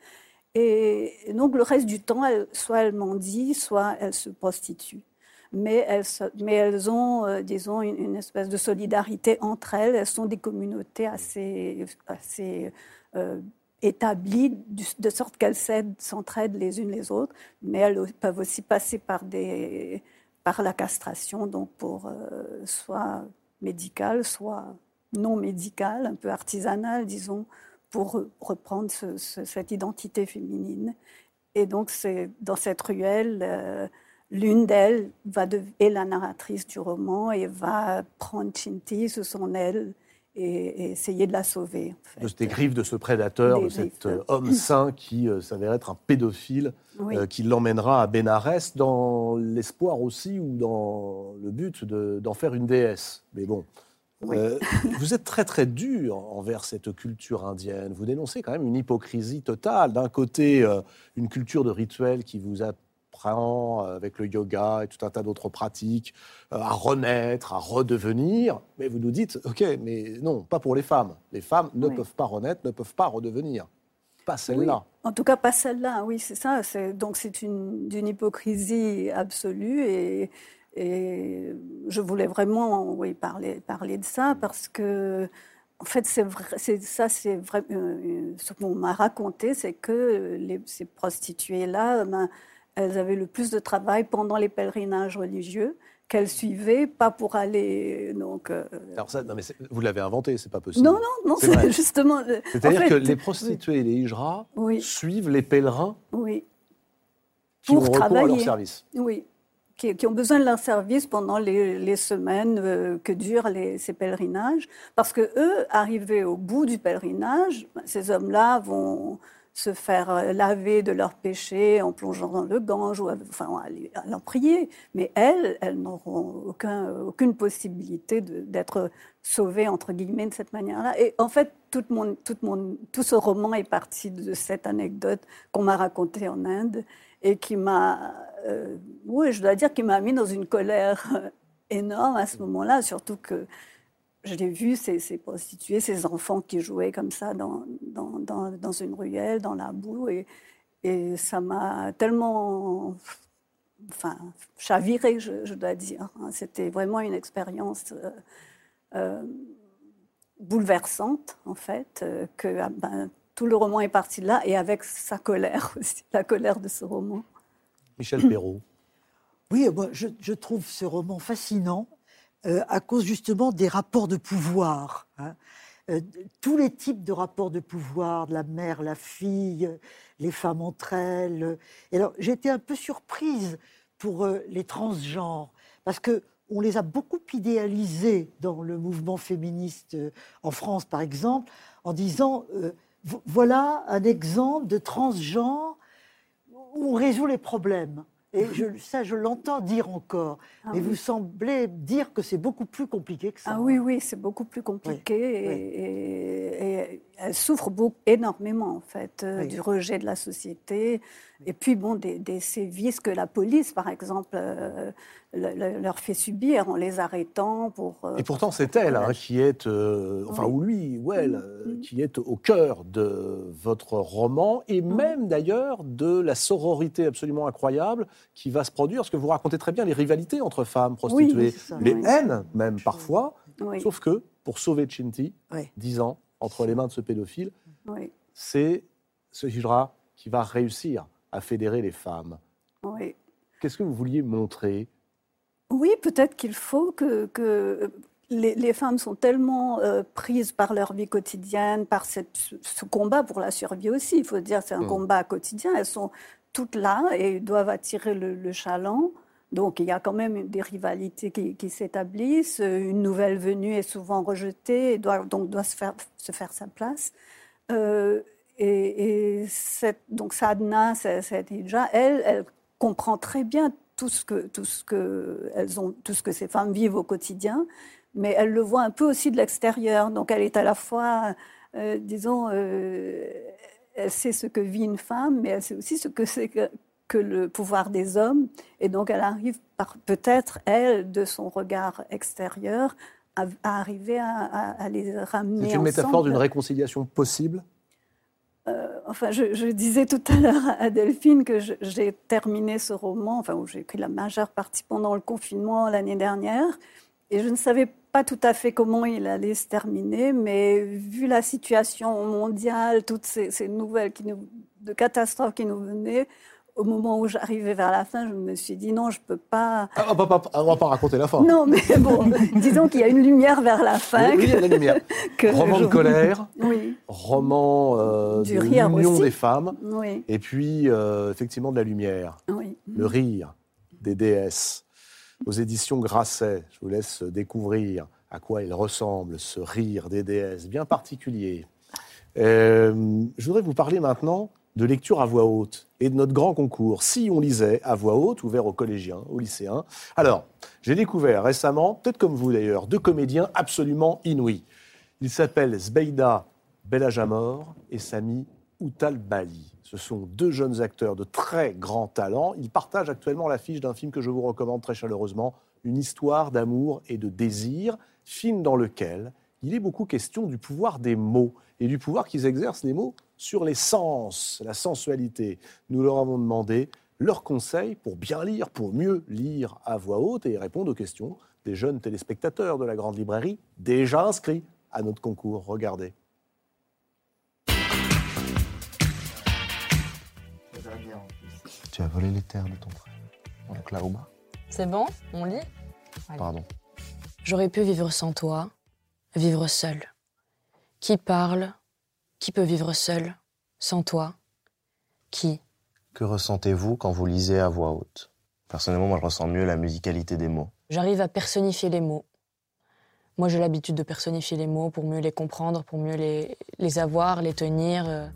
Et donc le reste du temps, elles, soit elles mendient, soit elles se prostituent mais elles, mais elles ont, euh, disons, une, espèce de solidarité entre elles. Elles sont des communautés assez, assez euh, établies, de sorte qu'elles s'entraident les unes les autres, mais elles peuvent aussi passer par, la castration, donc pour euh, soit médicale, soit non médicale, un peu artisanale, disons, pour reprendre cette identité féminine. Et donc, c'est dans cette ruelle L'une d'elles est la narratrice du roman et va prendre Chinti sous son aile et, essayer de la sauver. De ces griffes de ce prédateur, de cet euh, homme sain qui euh, s'avère être un pédophile, euh, qui l'emmènera à Bénarès dans l'espoir aussi ou dans le but d'en faire une déesse. Mais bon, vous êtes très très dur envers cette culture indienne. Vous dénoncez quand même une hypocrisie totale. D'un côté, une culture de rituel qui vous a euh, avec le yoga et tout un tas d'autres pratiques, euh, à renaître, à redevenir. Mais vous nous dites, OK, mais non, pas pour les femmes. Les femmes ne peuvent pas renaître, ne peuvent pas redevenir. Pas celle-là. En tout cas, pas celle-là, oui, c'est ça. Donc c'est une, d'une hypocrisie absolue et, et, je voulais vraiment oui, parler, parler de ça parce que en fait, c'est vrai, c'est ça, c'est vrai. Euh, ce qu'on m'a raconté, c'est que les, ces prostituées-là, ben, elles avaient le plus de travail pendant les pèlerinages religieux qu'elles suivaient, pas pour aller. Donc, euh, Alors ça, non mais vous l'avez inventé, c'est pas possible. Non, non, non, c'est [LAUGHS] justement. Euh, C'est-à-dire que les prostituées et les hijras suivent les pèlerins oui. qui pour ont travailler. à leur service. Oui, qui, ont besoin de leur service pendant les, semaines euh, que durent les, ces pèlerinages, parce que eux, arrivés au bout du pèlerinage, ces hommes-là vont se faire euh, laver de leurs péchés en plongeant dans le Gange ou enfin, à, prier. Mais elles, elles n'auront aucun, aucune possibilité d'être sauvées, entre guillemets, de cette manière-là. Et en fait, tout, mon, tout, mon, tout ce roman est parti de cette anecdote qu'on m'a racontée en Inde et qui m'a, euh, oui, je dois dire, qui m'a mis dans une colère euh, énorme à ce moment-là, surtout que je l'ai vu, ces, ces, prostituées, ces enfants qui jouaient comme ça dans, dans, dans, une ruelle, dans la boue. Et, et ça m'a tellement enfin, chaviré, je, dois dire. C'était vraiment une expérience euh, euh, bouleversante, en fait, euh, que ah, ben, tout le roman est parti de là, et avec sa colère [LAUGHS] aussi, la colère de ce roman. Michel Perrault. Oui, moi, je, je trouve ce roman fascinant euh, à cause justement des rapports de pouvoir. Hein. Euh, tous les types de rapports de pouvoir, de la mère, la fille, les femmes entre elles. Et alors, été un peu surprise pour euh, les transgenres, parce que on les a beaucoup idéalisés dans le mouvement féministe en France, par exemple, en disant voilà un exemple de transgenre où on résout les problèmes. Et je, ça, je l'entends dire encore. Ah mais vous semblez dire que c'est beaucoup plus compliqué que ça. Ah oui, oui, c'est beaucoup plus compliqué. Et, elle souffre beaucoup, énormément, en fait, euh, du rejet de la société. Et puis, bon, des, des, sévices que la police, par exemple, euh, leur fait subir en les arrêtant pour. Euh, et pourtant, c'est elle hein, qui est, enfin, ou lui, ou elle, mm, mm. qui est au cœur de votre roman et mm. même d'ailleurs de la sororité absolument incroyable qui va se produire, parce que vous racontez très bien les rivalités entre femmes prostituées, les haines même parfois, sauf que pour sauver Chinti, dix ans entre les mains de ce pédophile, c'est ce hijra qui va réussir à fédérer les femmes. Oui. Qu'est-ce que vous vouliez montrer? Oui, peut-être qu'il faut que, les, femmes sont tellement euh, prises par leur vie quotidienne, par cette, ce combat pour la survie aussi. Il faut dire, c'est un mm. combat quotidien. Elles sont toutes là et doivent attirer le, chaland. Donc il y a quand même des rivalités qui, s'établissent. Une nouvelle venue est souvent rejetée et doit, donc doit se faire, se faire sa place. Euh, et, donc Sadna, cette elle comprend très bien tout ce que, tout ce que, elles ont, tout ce que ces femmes vivent au quotidien, mais elle le voit un peu aussi de l'extérieur. Donc elle est à la fois, euh, disons, euh, elle sait ce que vit une femme, mais elle sait aussi ce que c'est que, que le pouvoir des hommes. Et donc elle arrive peut-être, elle, de son regard extérieur, à, à arriver à, à- à les ramener C'est une métaphore d'une réconciliation possible? Euh, enfin, je, je disais tout à l'heure à Delphine que j'ai terminé ce roman, enfin, où j'ai écrit la majeure partie pendant le confinement l'année dernière, et je ne savais pas tout à fait comment il allait se terminer, mais vu la situation mondiale, toutes ces, ces nouvelles qui nous, de catastrophes qui nous venaient, au moment où j'arrivais vers la fin, je me suis dit non, je peux pas. Ah, on on va pas raconter la fin. Non, mais bon, [LAUGHS] disons qu'il y a une lumière vers la fin. Oui, il y a la lumière. [LAUGHS] que Roman de colère, Oui, roman euh, Du de l'union des femmes, oui, et puis euh, effectivement de la lumière, oui. le rire des déesses. Aux éditions Grasset, je vous laisse découvrir à quoi il ressemble, ce rire des déesses, bien particulier. Euh, je voudrais vous parler maintenant de lecture à voix haute et de notre grand concours. Si on lisait à voix haute, ouvert aux collégiens, aux lycéens. Alors, j'ai découvert récemment, peut-être comme vous d'ailleurs, deux comédiens absolument inouïs. Ils s'appellent Zbeida Belajamor et Sami Outal Bali. Ce sont deux jeunes acteurs de très grand talent. Ils partagent actuellement l'affiche d'un film que je vous recommande très chaleureusement, Une histoire d'amour et de désir, film dans lequel il est beaucoup question du pouvoir des mots et du pouvoir qu'ils exercent les mots sur les sens, la sensualité. Nous leur avons demandé leurs conseils pour bien lire, pour mieux lire à voix haute et répondre aux questions des jeunes téléspectateurs de la grande librairie déjà inscrits à notre concours. Regardez. Tu as volé les terres de ton frère. Donc là au bas. C'est bon On lit? Allez. Pardon. J'aurais pu vivre sans toi, vivre seul. Qui parle? Qui peut vivre seul Sans toi? Qui? Que ressentez-vous quand vous lisez à voix haute? Personnellement, moi, je ressens mieux la musicalité des mots. J'arrive à personnifier les mots. Moi, j'ai l'habitude de personnifier les mots pour mieux les comprendre, pour mieux les, les avoir, les tenir. euh.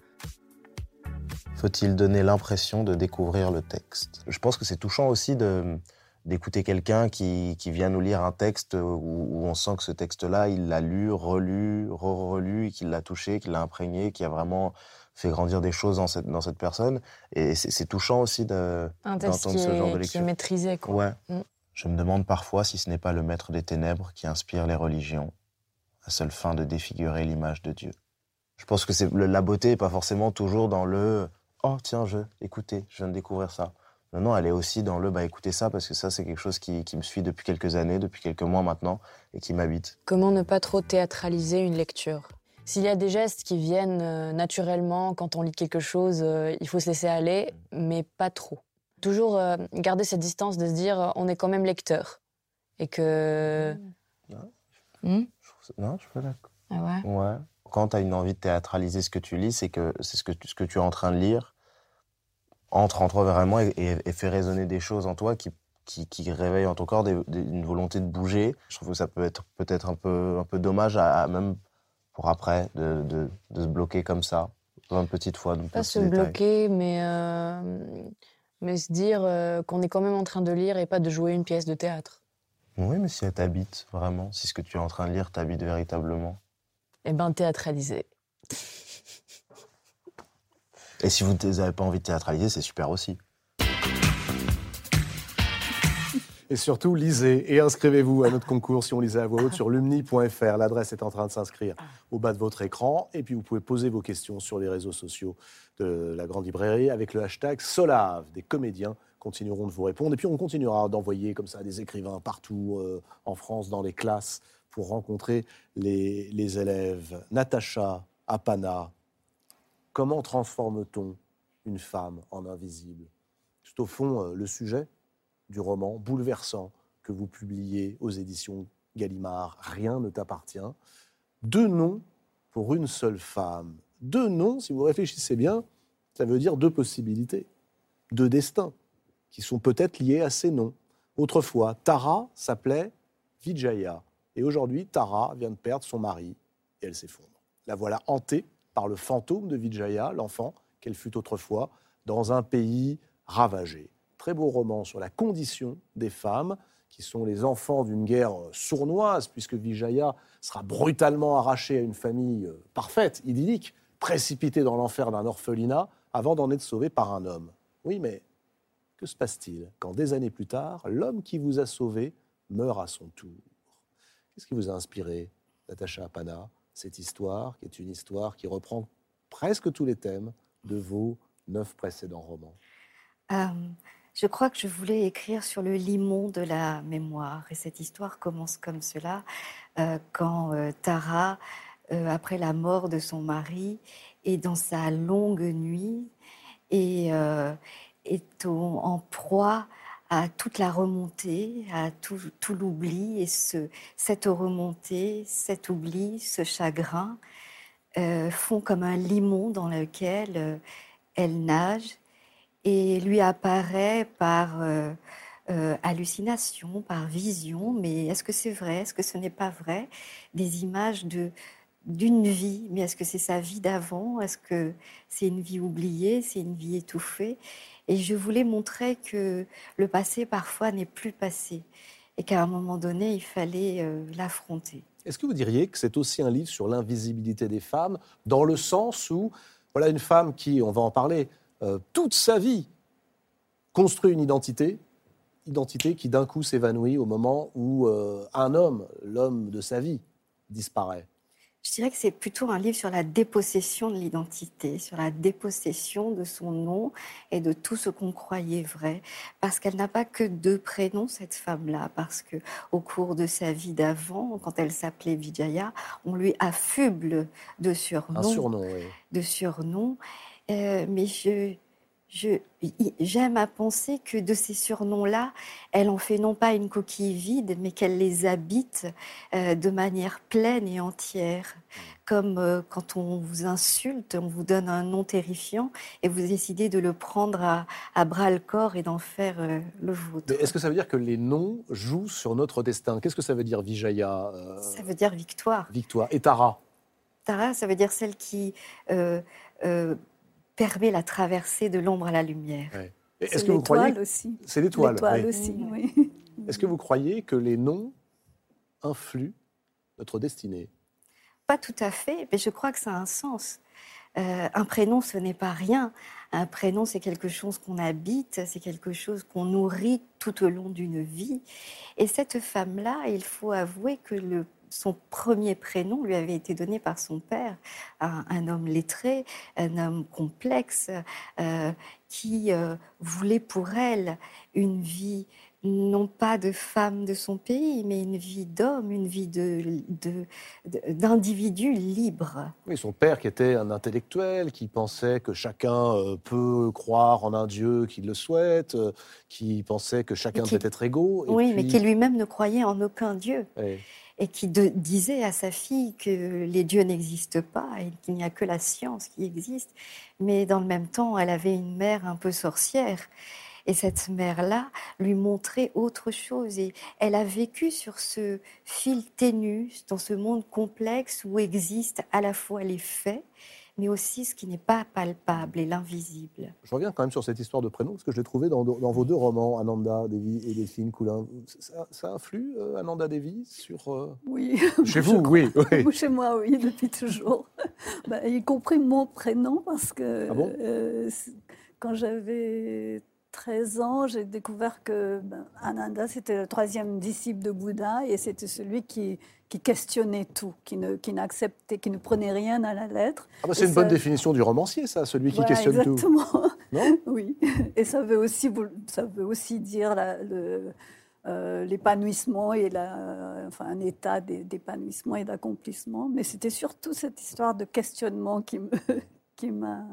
Faut-il donner l'impression de découvrir le texte? Je pense que c'est touchant aussi de d'écouter quelqu'un qui, qui vient nous lire un texte où, où on sent que ce texte-là, il l'a lu, relu, re-relu, qu'il l'a touché, qu'il l'a imprégné, qui a vraiment fait grandir des choses dans cette, dans cette personne. Et c'est touchant aussi d'entendre ce genre de est, qui est lecture. maîtrisé. Quoi. Ouais. Mm. Je me demande parfois si ce n'est pas le maître des ténèbres qui inspire les religions, à seule fin de défigurer l'image de Dieu. Je pense que c'est le- la beauté n'est pas forcément toujours dans le oh tiens je écoutez je viens de découvrir ça. Non non elle est aussi dans le bah écoutez ça parce que ça c'est quelque chose qui, qui me suit depuis quelques années, depuis quelques mois maintenant et qui m'habite. Comment ne pas trop théâtraliser une lecture? S'il y a des gestes qui viennent euh, naturellement quand on lit quelque chose, euh, il faut se laisser aller, mais pas trop. Toujours euh, garder cette distance de se dire on est quand même lecteur. Et que. Hmm? Je trouve ça- Non je suis pas d'accord. Ah ouais? Ouais. Quand tu as une envie de théâtraliser ce que tu lis, c'est que c'est ce que, ce que tu es en train de lire entre en toi vraiment et, et- et fait résonner des choses en toi qui, qui, qui réveillent en ton corps des- des- une volonté de bouger. Je trouve que ça peut être peut-être un peu, un peu dommage, à, à même pour après, de, de, de se bloquer comme ça, plein de petites fois. Pas se bloquer, mais, euh, mais se dire euh, qu'on est quand même en train de lire et pas de jouer une pièce de théâtre. Oui, mais si elle t'habite vraiment, si ce que tu es en train de lire t'habite véritablement. Eh ben, théâtraliser. Et si vous n'avez pas envie de théâtraliser, c'est super aussi. Et surtout, lisez et inscrivez-vous à notre concours si on lisait à voix haute sur lumni.fr. L'adresse est en train de s'inscrire au bas de votre écran. Et puis, vous pouvez poser vos questions sur les réseaux sociaux de la Grande Librairie avec le hashtag Solave. Des comédiens continueront de vous répondre. Et puis, on continuera d'envoyer comme ça des écrivains partout euh, en France, dans les classes, pour rencontrer les, les élèves. Natacha Apana, comment transforme-t-on une femme en invisible? C'est au fond euh, le sujet du roman bouleversant que vous publiez aux éditions Gallimard, Rien ne t'appartient. Deux noms pour une seule femme. Deux noms, si vous réfléchissez bien, ça veut dire deux possibilités, deux destins, qui sont peut-être liés à ces noms. Autrefois, Tara s'appelait Vijaya. Et aujourd'hui, Tara vient de perdre son mari et elle s'effondre. La voilà hantée par le fantôme de Vijaya, l'enfant qu'elle fut autrefois, dans un pays ravagé. très beau roman sur la condition des femmes, qui sont les enfants d'une guerre sournoise, puisque Vijaya sera brutalement arraché à une famille euh, parfaite, idyllique, précipitée dans l'enfer d'un orphelinat, avant d'en être sauvé par un homme. Oui, mais que se passe-t-il quand des années plus tard, l'homme qui vous a sauvé meurt à son tour? Qu'est-ce qui vous a inspiré, Natacha Apana, cette histoire, qui est une histoire qui reprend presque tous les thèmes de vos neuf précédents romans Euh, je crois que je voulais écrire sur le limon de la mémoire. Et cette histoire commence comme cela, euh, quand euh, Tara, après la mort de son mari, est dans sa longue nuit et est en proie à toute la remontée, à tout, l'oubli. Et ce, cette remontée, cet oubli, ce chagrin euh, font comme un limon dans lequel euh, elle nage et lui apparaît par euh, hallucination, par vision, mais est-ce que c'est vrai, est-ce que ce n'est pas vrai? Des images de d'une vie, mais est-ce que c'est sa vie d'avant? Est-ce que c'est une vie oubliée? C'est une vie étouffée? Et je voulais montrer que le passé parfois n'est plus passé et qu'à un moment donné, il fallait euh, l'affronter. Est-ce que vous diriez que c'est aussi un livre sur l'invisibilité des femmes, dans le sens où, voilà, une femme qui, on va en parler, euh, toute sa vie construit une identité, identité qui d'un coup s'évanouit au moment où euh, un homme, l'homme de sa vie, disparaît? Je dirais que c'est plutôt un livre sur la dépossession de l'identité, sur la dépossession de son nom et de tout ce qu'on croyait vrai. Parce qu'elle n'a pas que deux prénoms, cette femme-là. Parce que au cours de sa vie d'avant, quand elle s'appelait Vijaya, on lui affuble de surnoms. Un surnom, oui. de surnoms. Euh, mais je, j'aime à penser que de ces surnoms-là, elle en fait non pas une coquille vide, mais qu'elle les habite euh, de manière pleine et entière. Comme euh, quand on vous insulte, on vous donne un nom terrifiant et vous décidez de le prendre à, à bras le corps et d'en faire euh, le vôtre. Est-ce que ça veut dire que les noms jouent sur notre destin? Qu'est-ce que ça veut dire Vijaya Ça veut dire victoire. Victoire et Tara? Tara, ça veut dire celle qui permet la traversée de l'ombre à la lumière. Ouais. Est-ce que vous croyez l'étoile aussi. C'est l'étoile. Oui. aussi, oui. [LAUGHS] Est-ce que vous croyez que les noms influent notre destinée? Pas tout à fait, mais je crois que ça a un sens. Euh, un prénom, ce n'est pas rien. Un prénom, c'est quelque chose qu'on habite, c'est quelque chose qu'on nourrit tout au long d'une vie. Et cette femme-là, il faut avouer que le, son premier prénom lui avait été donné par son père, un, un homme lettré, un homme complexe, euh, qui euh, voulait pour elle une vie non pas de femme de son pays, mais une vie d'homme, une vie de- de- de- d'individu libre. Oui, son père qui était un intellectuel, qui pensait que chacun euh, peut croire en un Dieu qui le souhaite, qui pensait que chacun qui- peut être égaux. et oui, mais qui lui-même ne croyait en aucun Dieu. Et qui disait à sa fille que les dieux n'existent pas et qu'il n'y a que la science qui existe. Mais dans le même temps, elle avait une mère un peu sorcière. Et cette mère-là lui montrait autre chose. Et elle a vécu sur ce fil ténu, dans ce monde complexe où existent à la fois les faits, mais aussi ce qui n'est pas palpable et l'invisible. Je reviens quand même sur cette histoire de prénom, parce que je l'ai trouvé dans, dans vos deux romans, Ananda Devi et Delphine Coulin. Ça, ça influe, euh, Ananda Devi, sur... euh, Oui. [LAUGHS] Chez vous, oui. oui. Chez moi, oui, depuis toujours. Bah, y compris mon prénom, parce que Ah bon? euh, quand j'avais 13 ans, j'ai découvert que ben, Ananda, c'était le troisième disciple de Bouddha, et c'était celui qui, qui questionnait tout, qui ne qui n'acceptait, qui ne prenait rien à la lettre. Ah bah, c'est une bonne définition du romancier, ça, celui qui Voilà, questionne tout. exactement. [LAUGHS] Oui, et ça veut aussi, ça veut aussi dire la- le- euh, l'épanouissement et la, enfin, un état d'é- d'épanouissement et d'accomplissement. Mais c'était surtout cette histoire de questionnement qui me, [LAUGHS] qui m'a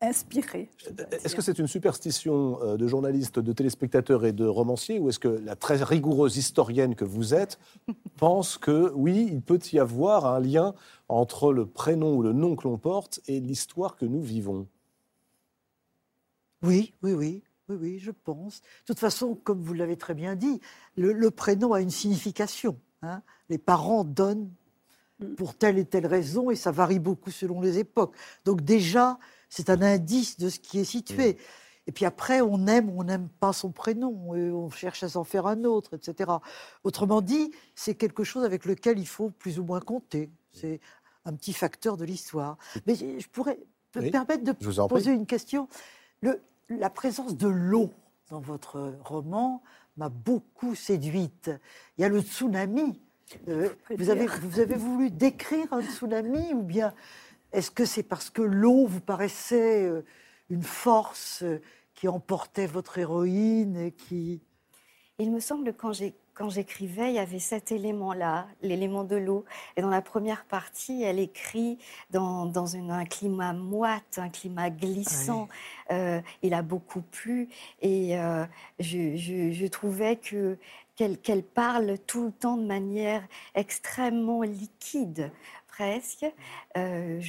inspirée. je dois Est-ce que c'est une superstition euh, de journalistes, de téléspectateurs et de romanciers, ou est-ce que la très rigoureuse historienne que vous êtes [LAUGHS] pense que oui, il peut y avoir un lien entre le prénom ou le nom que l'on porte et l'histoire que nous vivons? Oui, oui, oui, oui, oui, je pense. De toute façon, comme vous l'avez très bien dit, le, le prénom a une signification. hein. Les parents donnent pour telle et telle raison, et ça varie beaucoup selon les époques. Donc déjà, c'est un indice de ce qui est situé. Et puis après, on aime ou on n'aime pas son prénom, et on cherche à s'en faire un autre, etc. Autrement dit, c'est quelque chose avec lequel il faut plus ou moins compter. C'est un petit facteur de l'histoire. Mais je pourrais me Oui, permettre de vous poser une question. Le- la présence de l'eau dans votre roman m'a beaucoup séduite. Il y a le tsunami. Euh, vous, avez, vous avez voulu décrire un tsunami ou bien est-ce que c'est parce que l'eau vous paraissait euh, une force euh, qui emportait votre héroïne et qui... Il me semble que quand j'ai- quand j'écrivais, il y avait cet élément-là, l'élément de l'eau. Et dans la première partie, elle écrit dans, dans une- un climat moite, un climat glissant. Euh, il a beaucoup plu et euh, je, je- je trouvais que qu'elle qu'elle parle tout le temps de manière extrêmement liquide, Euh,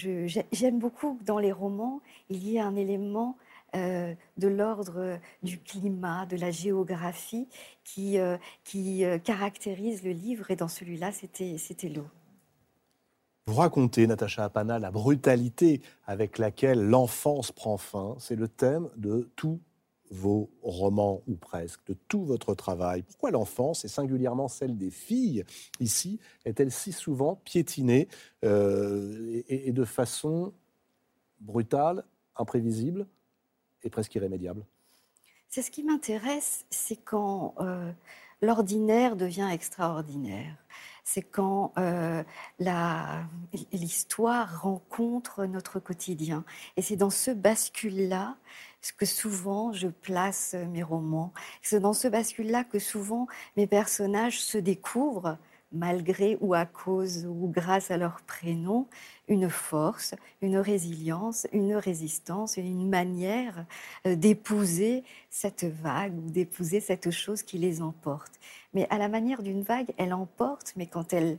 J'aime beaucoup que dans les romans, il y ait un élément euh, de l'ordre du climat, de la géographie qui, euh, qui caractérise le livre. Et dans celui-là, c'était l'eau. Vous racontez, Natacha Apana, la brutalité avec laquelle l'enfance prend fin. C'est le thème de tous vos romans, ou presque, de tout votre travail. Pourquoi l'enfance, et singulièrement celle des filles, ici, est-elle si souvent piétinée euh, et, de façon brutale, imprévisible et presque irrémédiable? C'est ce qui m'intéresse, c'est quand euh, l'ordinaire devient extraordinaire. C'est quand euh, l'histoire rencontre notre quotidien. Et c'est dans ce bascule-là que souvent je place mes romans. C'est dans ce bascule-là que souvent mes personnages se découvrent, malgré ou à cause ou grâce à leur prénom, une force, une résilience, une résistance, une manière euh, d'épouser cette vague ou d'épouser cette chose qui les emporte. Mais à la manière d'une vague, elle emporte, mais quand elle,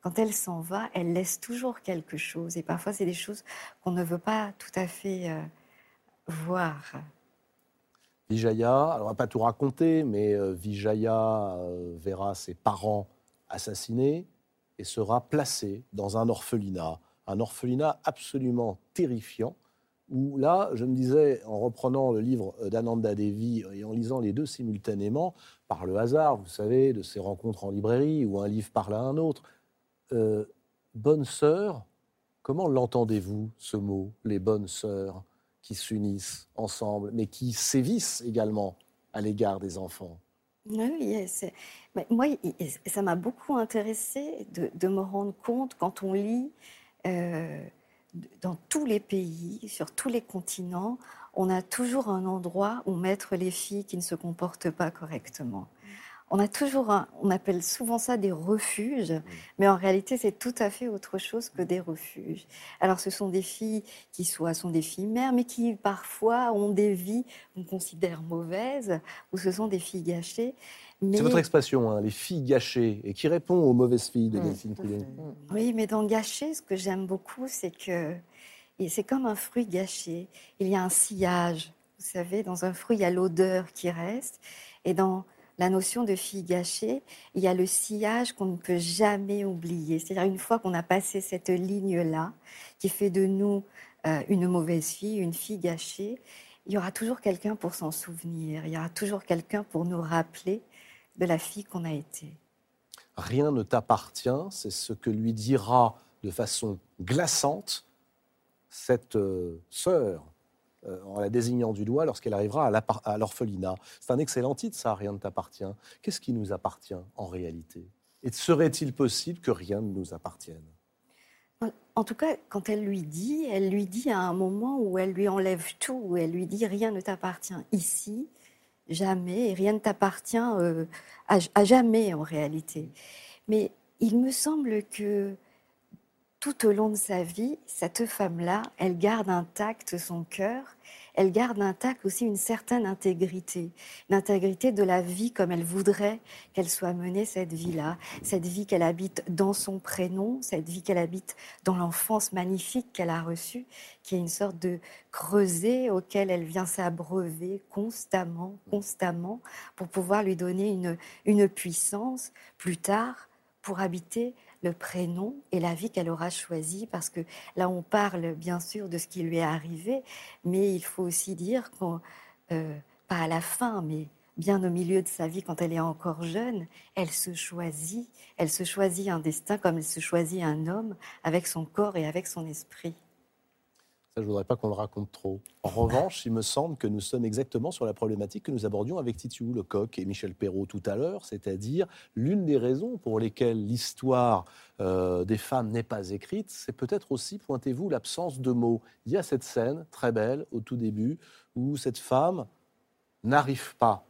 quand elle s'en va, elle laisse toujours quelque chose. Et parfois, c'est des choses qu'on ne veut pas tout à fait euh, voir. Vijaya, alors on va pas tout raconter, mais euh, Vijaya euh, verra ses parents assassinés et sera placée dans un orphelinat, un orphelinat absolument terrifiant, où là, je me disais, en reprenant le livre d'Ananda Devi et en lisant les deux simultanément, par le hasard, vous savez, de ces rencontres en librairie où un livre parle à un autre, euh, bonne sœur, comment l'entendez-vous, ce mot, les bonnes sœurs? Qui s'unissent ensemble, mais qui sévissent également à l'égard des enfants. Oui, et c'est- mais moi, ça m'a beaucoup intéressé de, de me rendre compte quand on lit euh, dans tous les pays, sur tous les continents, on a toujours un endroit où mettre les filles qui ne se comportent pas correctement. On a toujours un, on appelle souvent ça des refuges, mais en réalité c'est tout à fait autre chose que des refuges. Alors ce sont des filles qui soit sont des filles mères, mais qui parfois ont des vies qu'on considère mauvaises, ou ce sont des filles gâchées. Mais... C'est votre expression, hein, les filles gâchées, et qui répond aux mauvaises filles de Mmh, Delphine fait. Oui, mais dans gâché, ce que j'aime beaucoup, c'est que et c'est comme un fruit gâché. Il y a un sillage. Vous savez, dans un fruit, il y a l'odeur qui reste. Et dans la notion de fille gâchée, il y a le sillage qu'on ne peut jamais oublier. C'est-à-dire une fois qu'on a passé cette ligne-là, qui fait de nous euh, une mauvaise fille, une fille gâchée, il y aura toujours quelqu'un pour s'en souvenir. Il y aura toujours quelqu'un pour nous rappeler de la fille qu'on a été. Rien ne t'appartient, c'est ce que lui dira de façon glaçante cette euh, sœur, euh, en la désignant du doigt lorsqu'elle arrivera à l'orphelinat. C'est un excellent titre, ça, Rien ne t'appartient. Qu'est-ce qui nous appartient en réalité? Et serait-il possible que rien ne nous appartienne? En- tout cas, quand elle lui dit, elle lui dit à un moment où elle lui enlève tout, où elle lui dit rien ne t'appartient ici, jamais, et rien ne t'appartient euh, à jamais en réalité. Mais il me semble que tout au long de sa vie, cette femme-là, elle garde intact son cœur, elle garde intact aussi une certaine intégrité, l'intégrité de la vie comme elle voudrait qu'elle soit menée, cette vie-là, cette vie qu'elle habite dans son prénom, cette vie qu'elle habite dans l'enfance magnifique qu'elle a reçue, qui est une sorte de creuset auquel elle vient s'abreuver constamment, constamment, pour pouvoir lui donner une, une puissance plus tard pour habiter le prénom et la vie qu'elle aura choisie, parce que là on parle bien sûr de ce qui lui est arrivé, mais il faut aussi dire qu'on euh, pas à la fin, mais bien au milieu de sa vie, quand elle est encore jeune, elle se choisit. Elle se choisit un destin comme elle se choisit un homme avec son corps et avec son esprit. Ça, je ne voudrais pas qu'on le raconte trop. En revanche, il me semble que nous sommes exactement sur la problématique que nous abordions avec Titiou Lecoq et Michel Perrault tout à l'heure, c'est-à-dire l'une des raisons pour lesquelles l'histoire euh, des femmes n'est pas écrite, c'est peut-être aussi, pointez-vous, l'absence de mots. Il y a cette scène très belle au tout début où cette femme n'arrive pas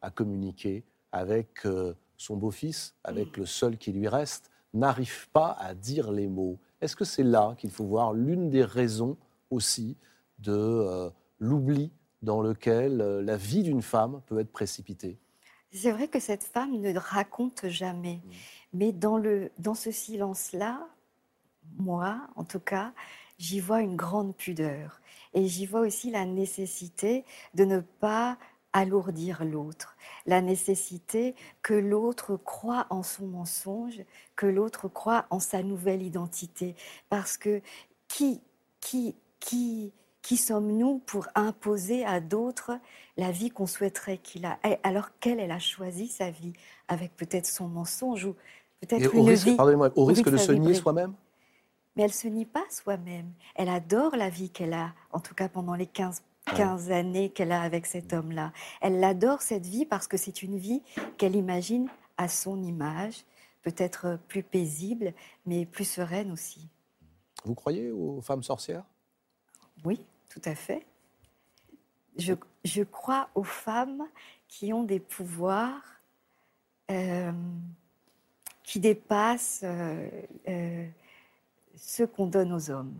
à communiquer avec euh, son beau-fils, avec le seul qui lui reste, n'arrive pas à dire les mots. Est-ce que c'est là qu'il faut voir l'une des raisons aussi de euh, l'oubli dans lequel euh, la vie d'une femme peut être précipitée C'est vrai que cette femme ne raconte jamais, mais dans, le, dans ce silence-là, moi, en tout cas, j'y vois une grande pudeur. Et j'y vois aussi la nécessité de ne pas alourdir l'autre, la nécessité que l'autre croit en son mensonge, que l'autre croit en sa nouvelle identité. Parce que qui, qui, qui, qui sommes-nous pour imposer à d'autres la vie qu'on souhaiterait qu'il a? Alors qu'elle, elle a choisi sa vie avec peut-être son mensonge ou peut-être une risque, vie. Pardonnez-moi, au risque de se nier soi-même? Mais elle se nie pas soi-même. Elle adore la vie qu'elle a, en tout cas pendant les 15 15 années qu'elle a avec cet homme-là. Elle adore cette vie parce que c'est une vie qu'elle imagine à son image, peut-être plus paisible, mais plus sereine aussi. Vous croyez aux femmes sorcières? Oui, tout à fait. Je, crois aux femmes qui ont des pouvoirs euh, qui dépassent euh, euh, ceux qu'on donne aux hommes.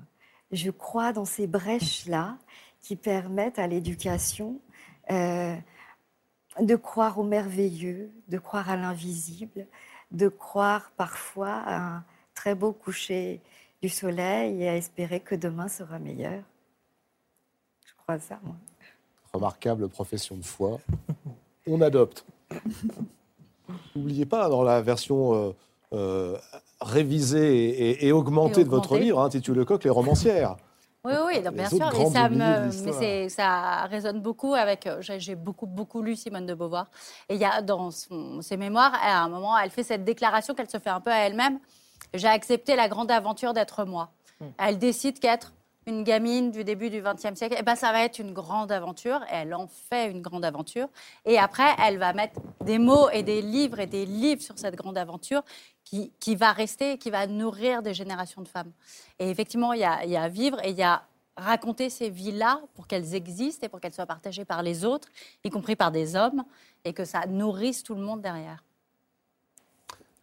Je crois dans ces brèches-là qui permettent à l'éducation de croire au merveilleux, de croire à l'invisible, de croire parfois à un très beau coucher du soleil et à espérer que demain sera meilleur. Je crois ça, moi. Remarquable profession de foi. [LAUGHS] On adopte. [LAUGHS] N'oubliez pas, dans la version euh, euh, révisée et, augmentée de votre livre, hein, Titu Lecoq, Les romancières. Oui, oui, bien sûr. Et ça, me, ça résonne beaucoup avec. Euh, j'ai beaucoup, beaucoup lu Simone de Beauvoir. Et il y a dans ses mémoires, à un moment, elle fait cette déclaration qu'elle se fait un peu à elle-même J'ai accepté la grande aventure d'être moi. Hmm. Elle décide qu'être une gamine du début du XXe siècle, eh ben, ça va être une grande aventure. Et elle en fait une grande aventure. Et après, elle va mettre des mots et des livres et des livres sur cette grande aventure qui, qui va rester, qui va nourrir des générations de femmes. Et effectivement, il y a, a vivre et il y a raconter ces vies-là pour qu'elles existent et pour qu'elles soient partagées par les autres, y compris par des hommes, et que ça nourrisse tout le monde derrière.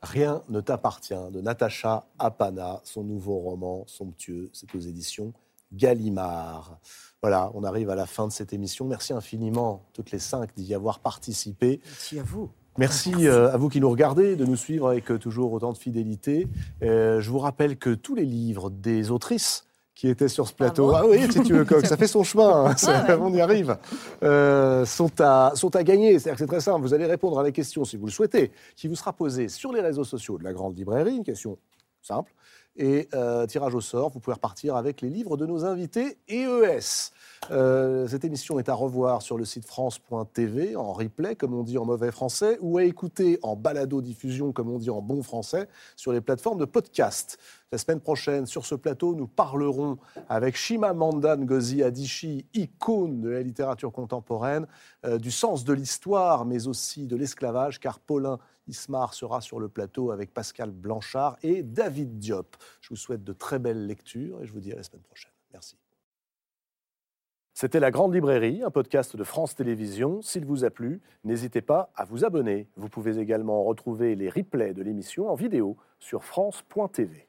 Rien ne t'appartient de Natacha Apana, son nouveau roman somptueux, c'est aux éditions Gallimard. Voilà, on arrive à la fin de cette émission. Merci infiniment, toutes les cinq, d'y avoir participé. Merci à vous. Merci euh, à vous qui nous regardez, de nous suivre avec euh, toujours autant de fidélité. Euh, je vous rappelle que tous les livres des autrices qui étaient sur ce plateau. Ah, oui, si tu veux, ça fait son chemin, hein, [LAUGHS] on y arrive. sont, à, sont à gagner. C'est-à-dire que c'est très simple. Vous allez répondre à la question, si vous le souhaitez, qui vous sera posée sur les réseaux sociaux de la Grande Librairie. Une question simple et euh, tirage au sort. Vous pouvez repartir avec les livres de nos invités EES. Euh, cette émission est à revoir sur le site France.tv en replay, comme on dit en mauvais français, ou à écouter en balado-diffusion, comme on dit en bon français, sur les plateformes de podcast. La semaine prochaine, sur ce plateau, nous parlerons avec Shima Mandan Ngozi Adichie, icône de la littérature contemporaine, euh, du sens de l'histoire, mais aussi de l'esclavage, car Paulin Ismar sera sur le plateau avec Pascal Blanchard et David Diop. Je vous souhaite de très belles lectures et je vous dis à la semaine prochaine. Merci. C'était La Grande Librairie, un podcast de France Télévisions. S'il vous a plu, n'hésitez pas à vous abonner. Vous pouvez également retrouver les replays de l'émission en vidéo sur France.tv.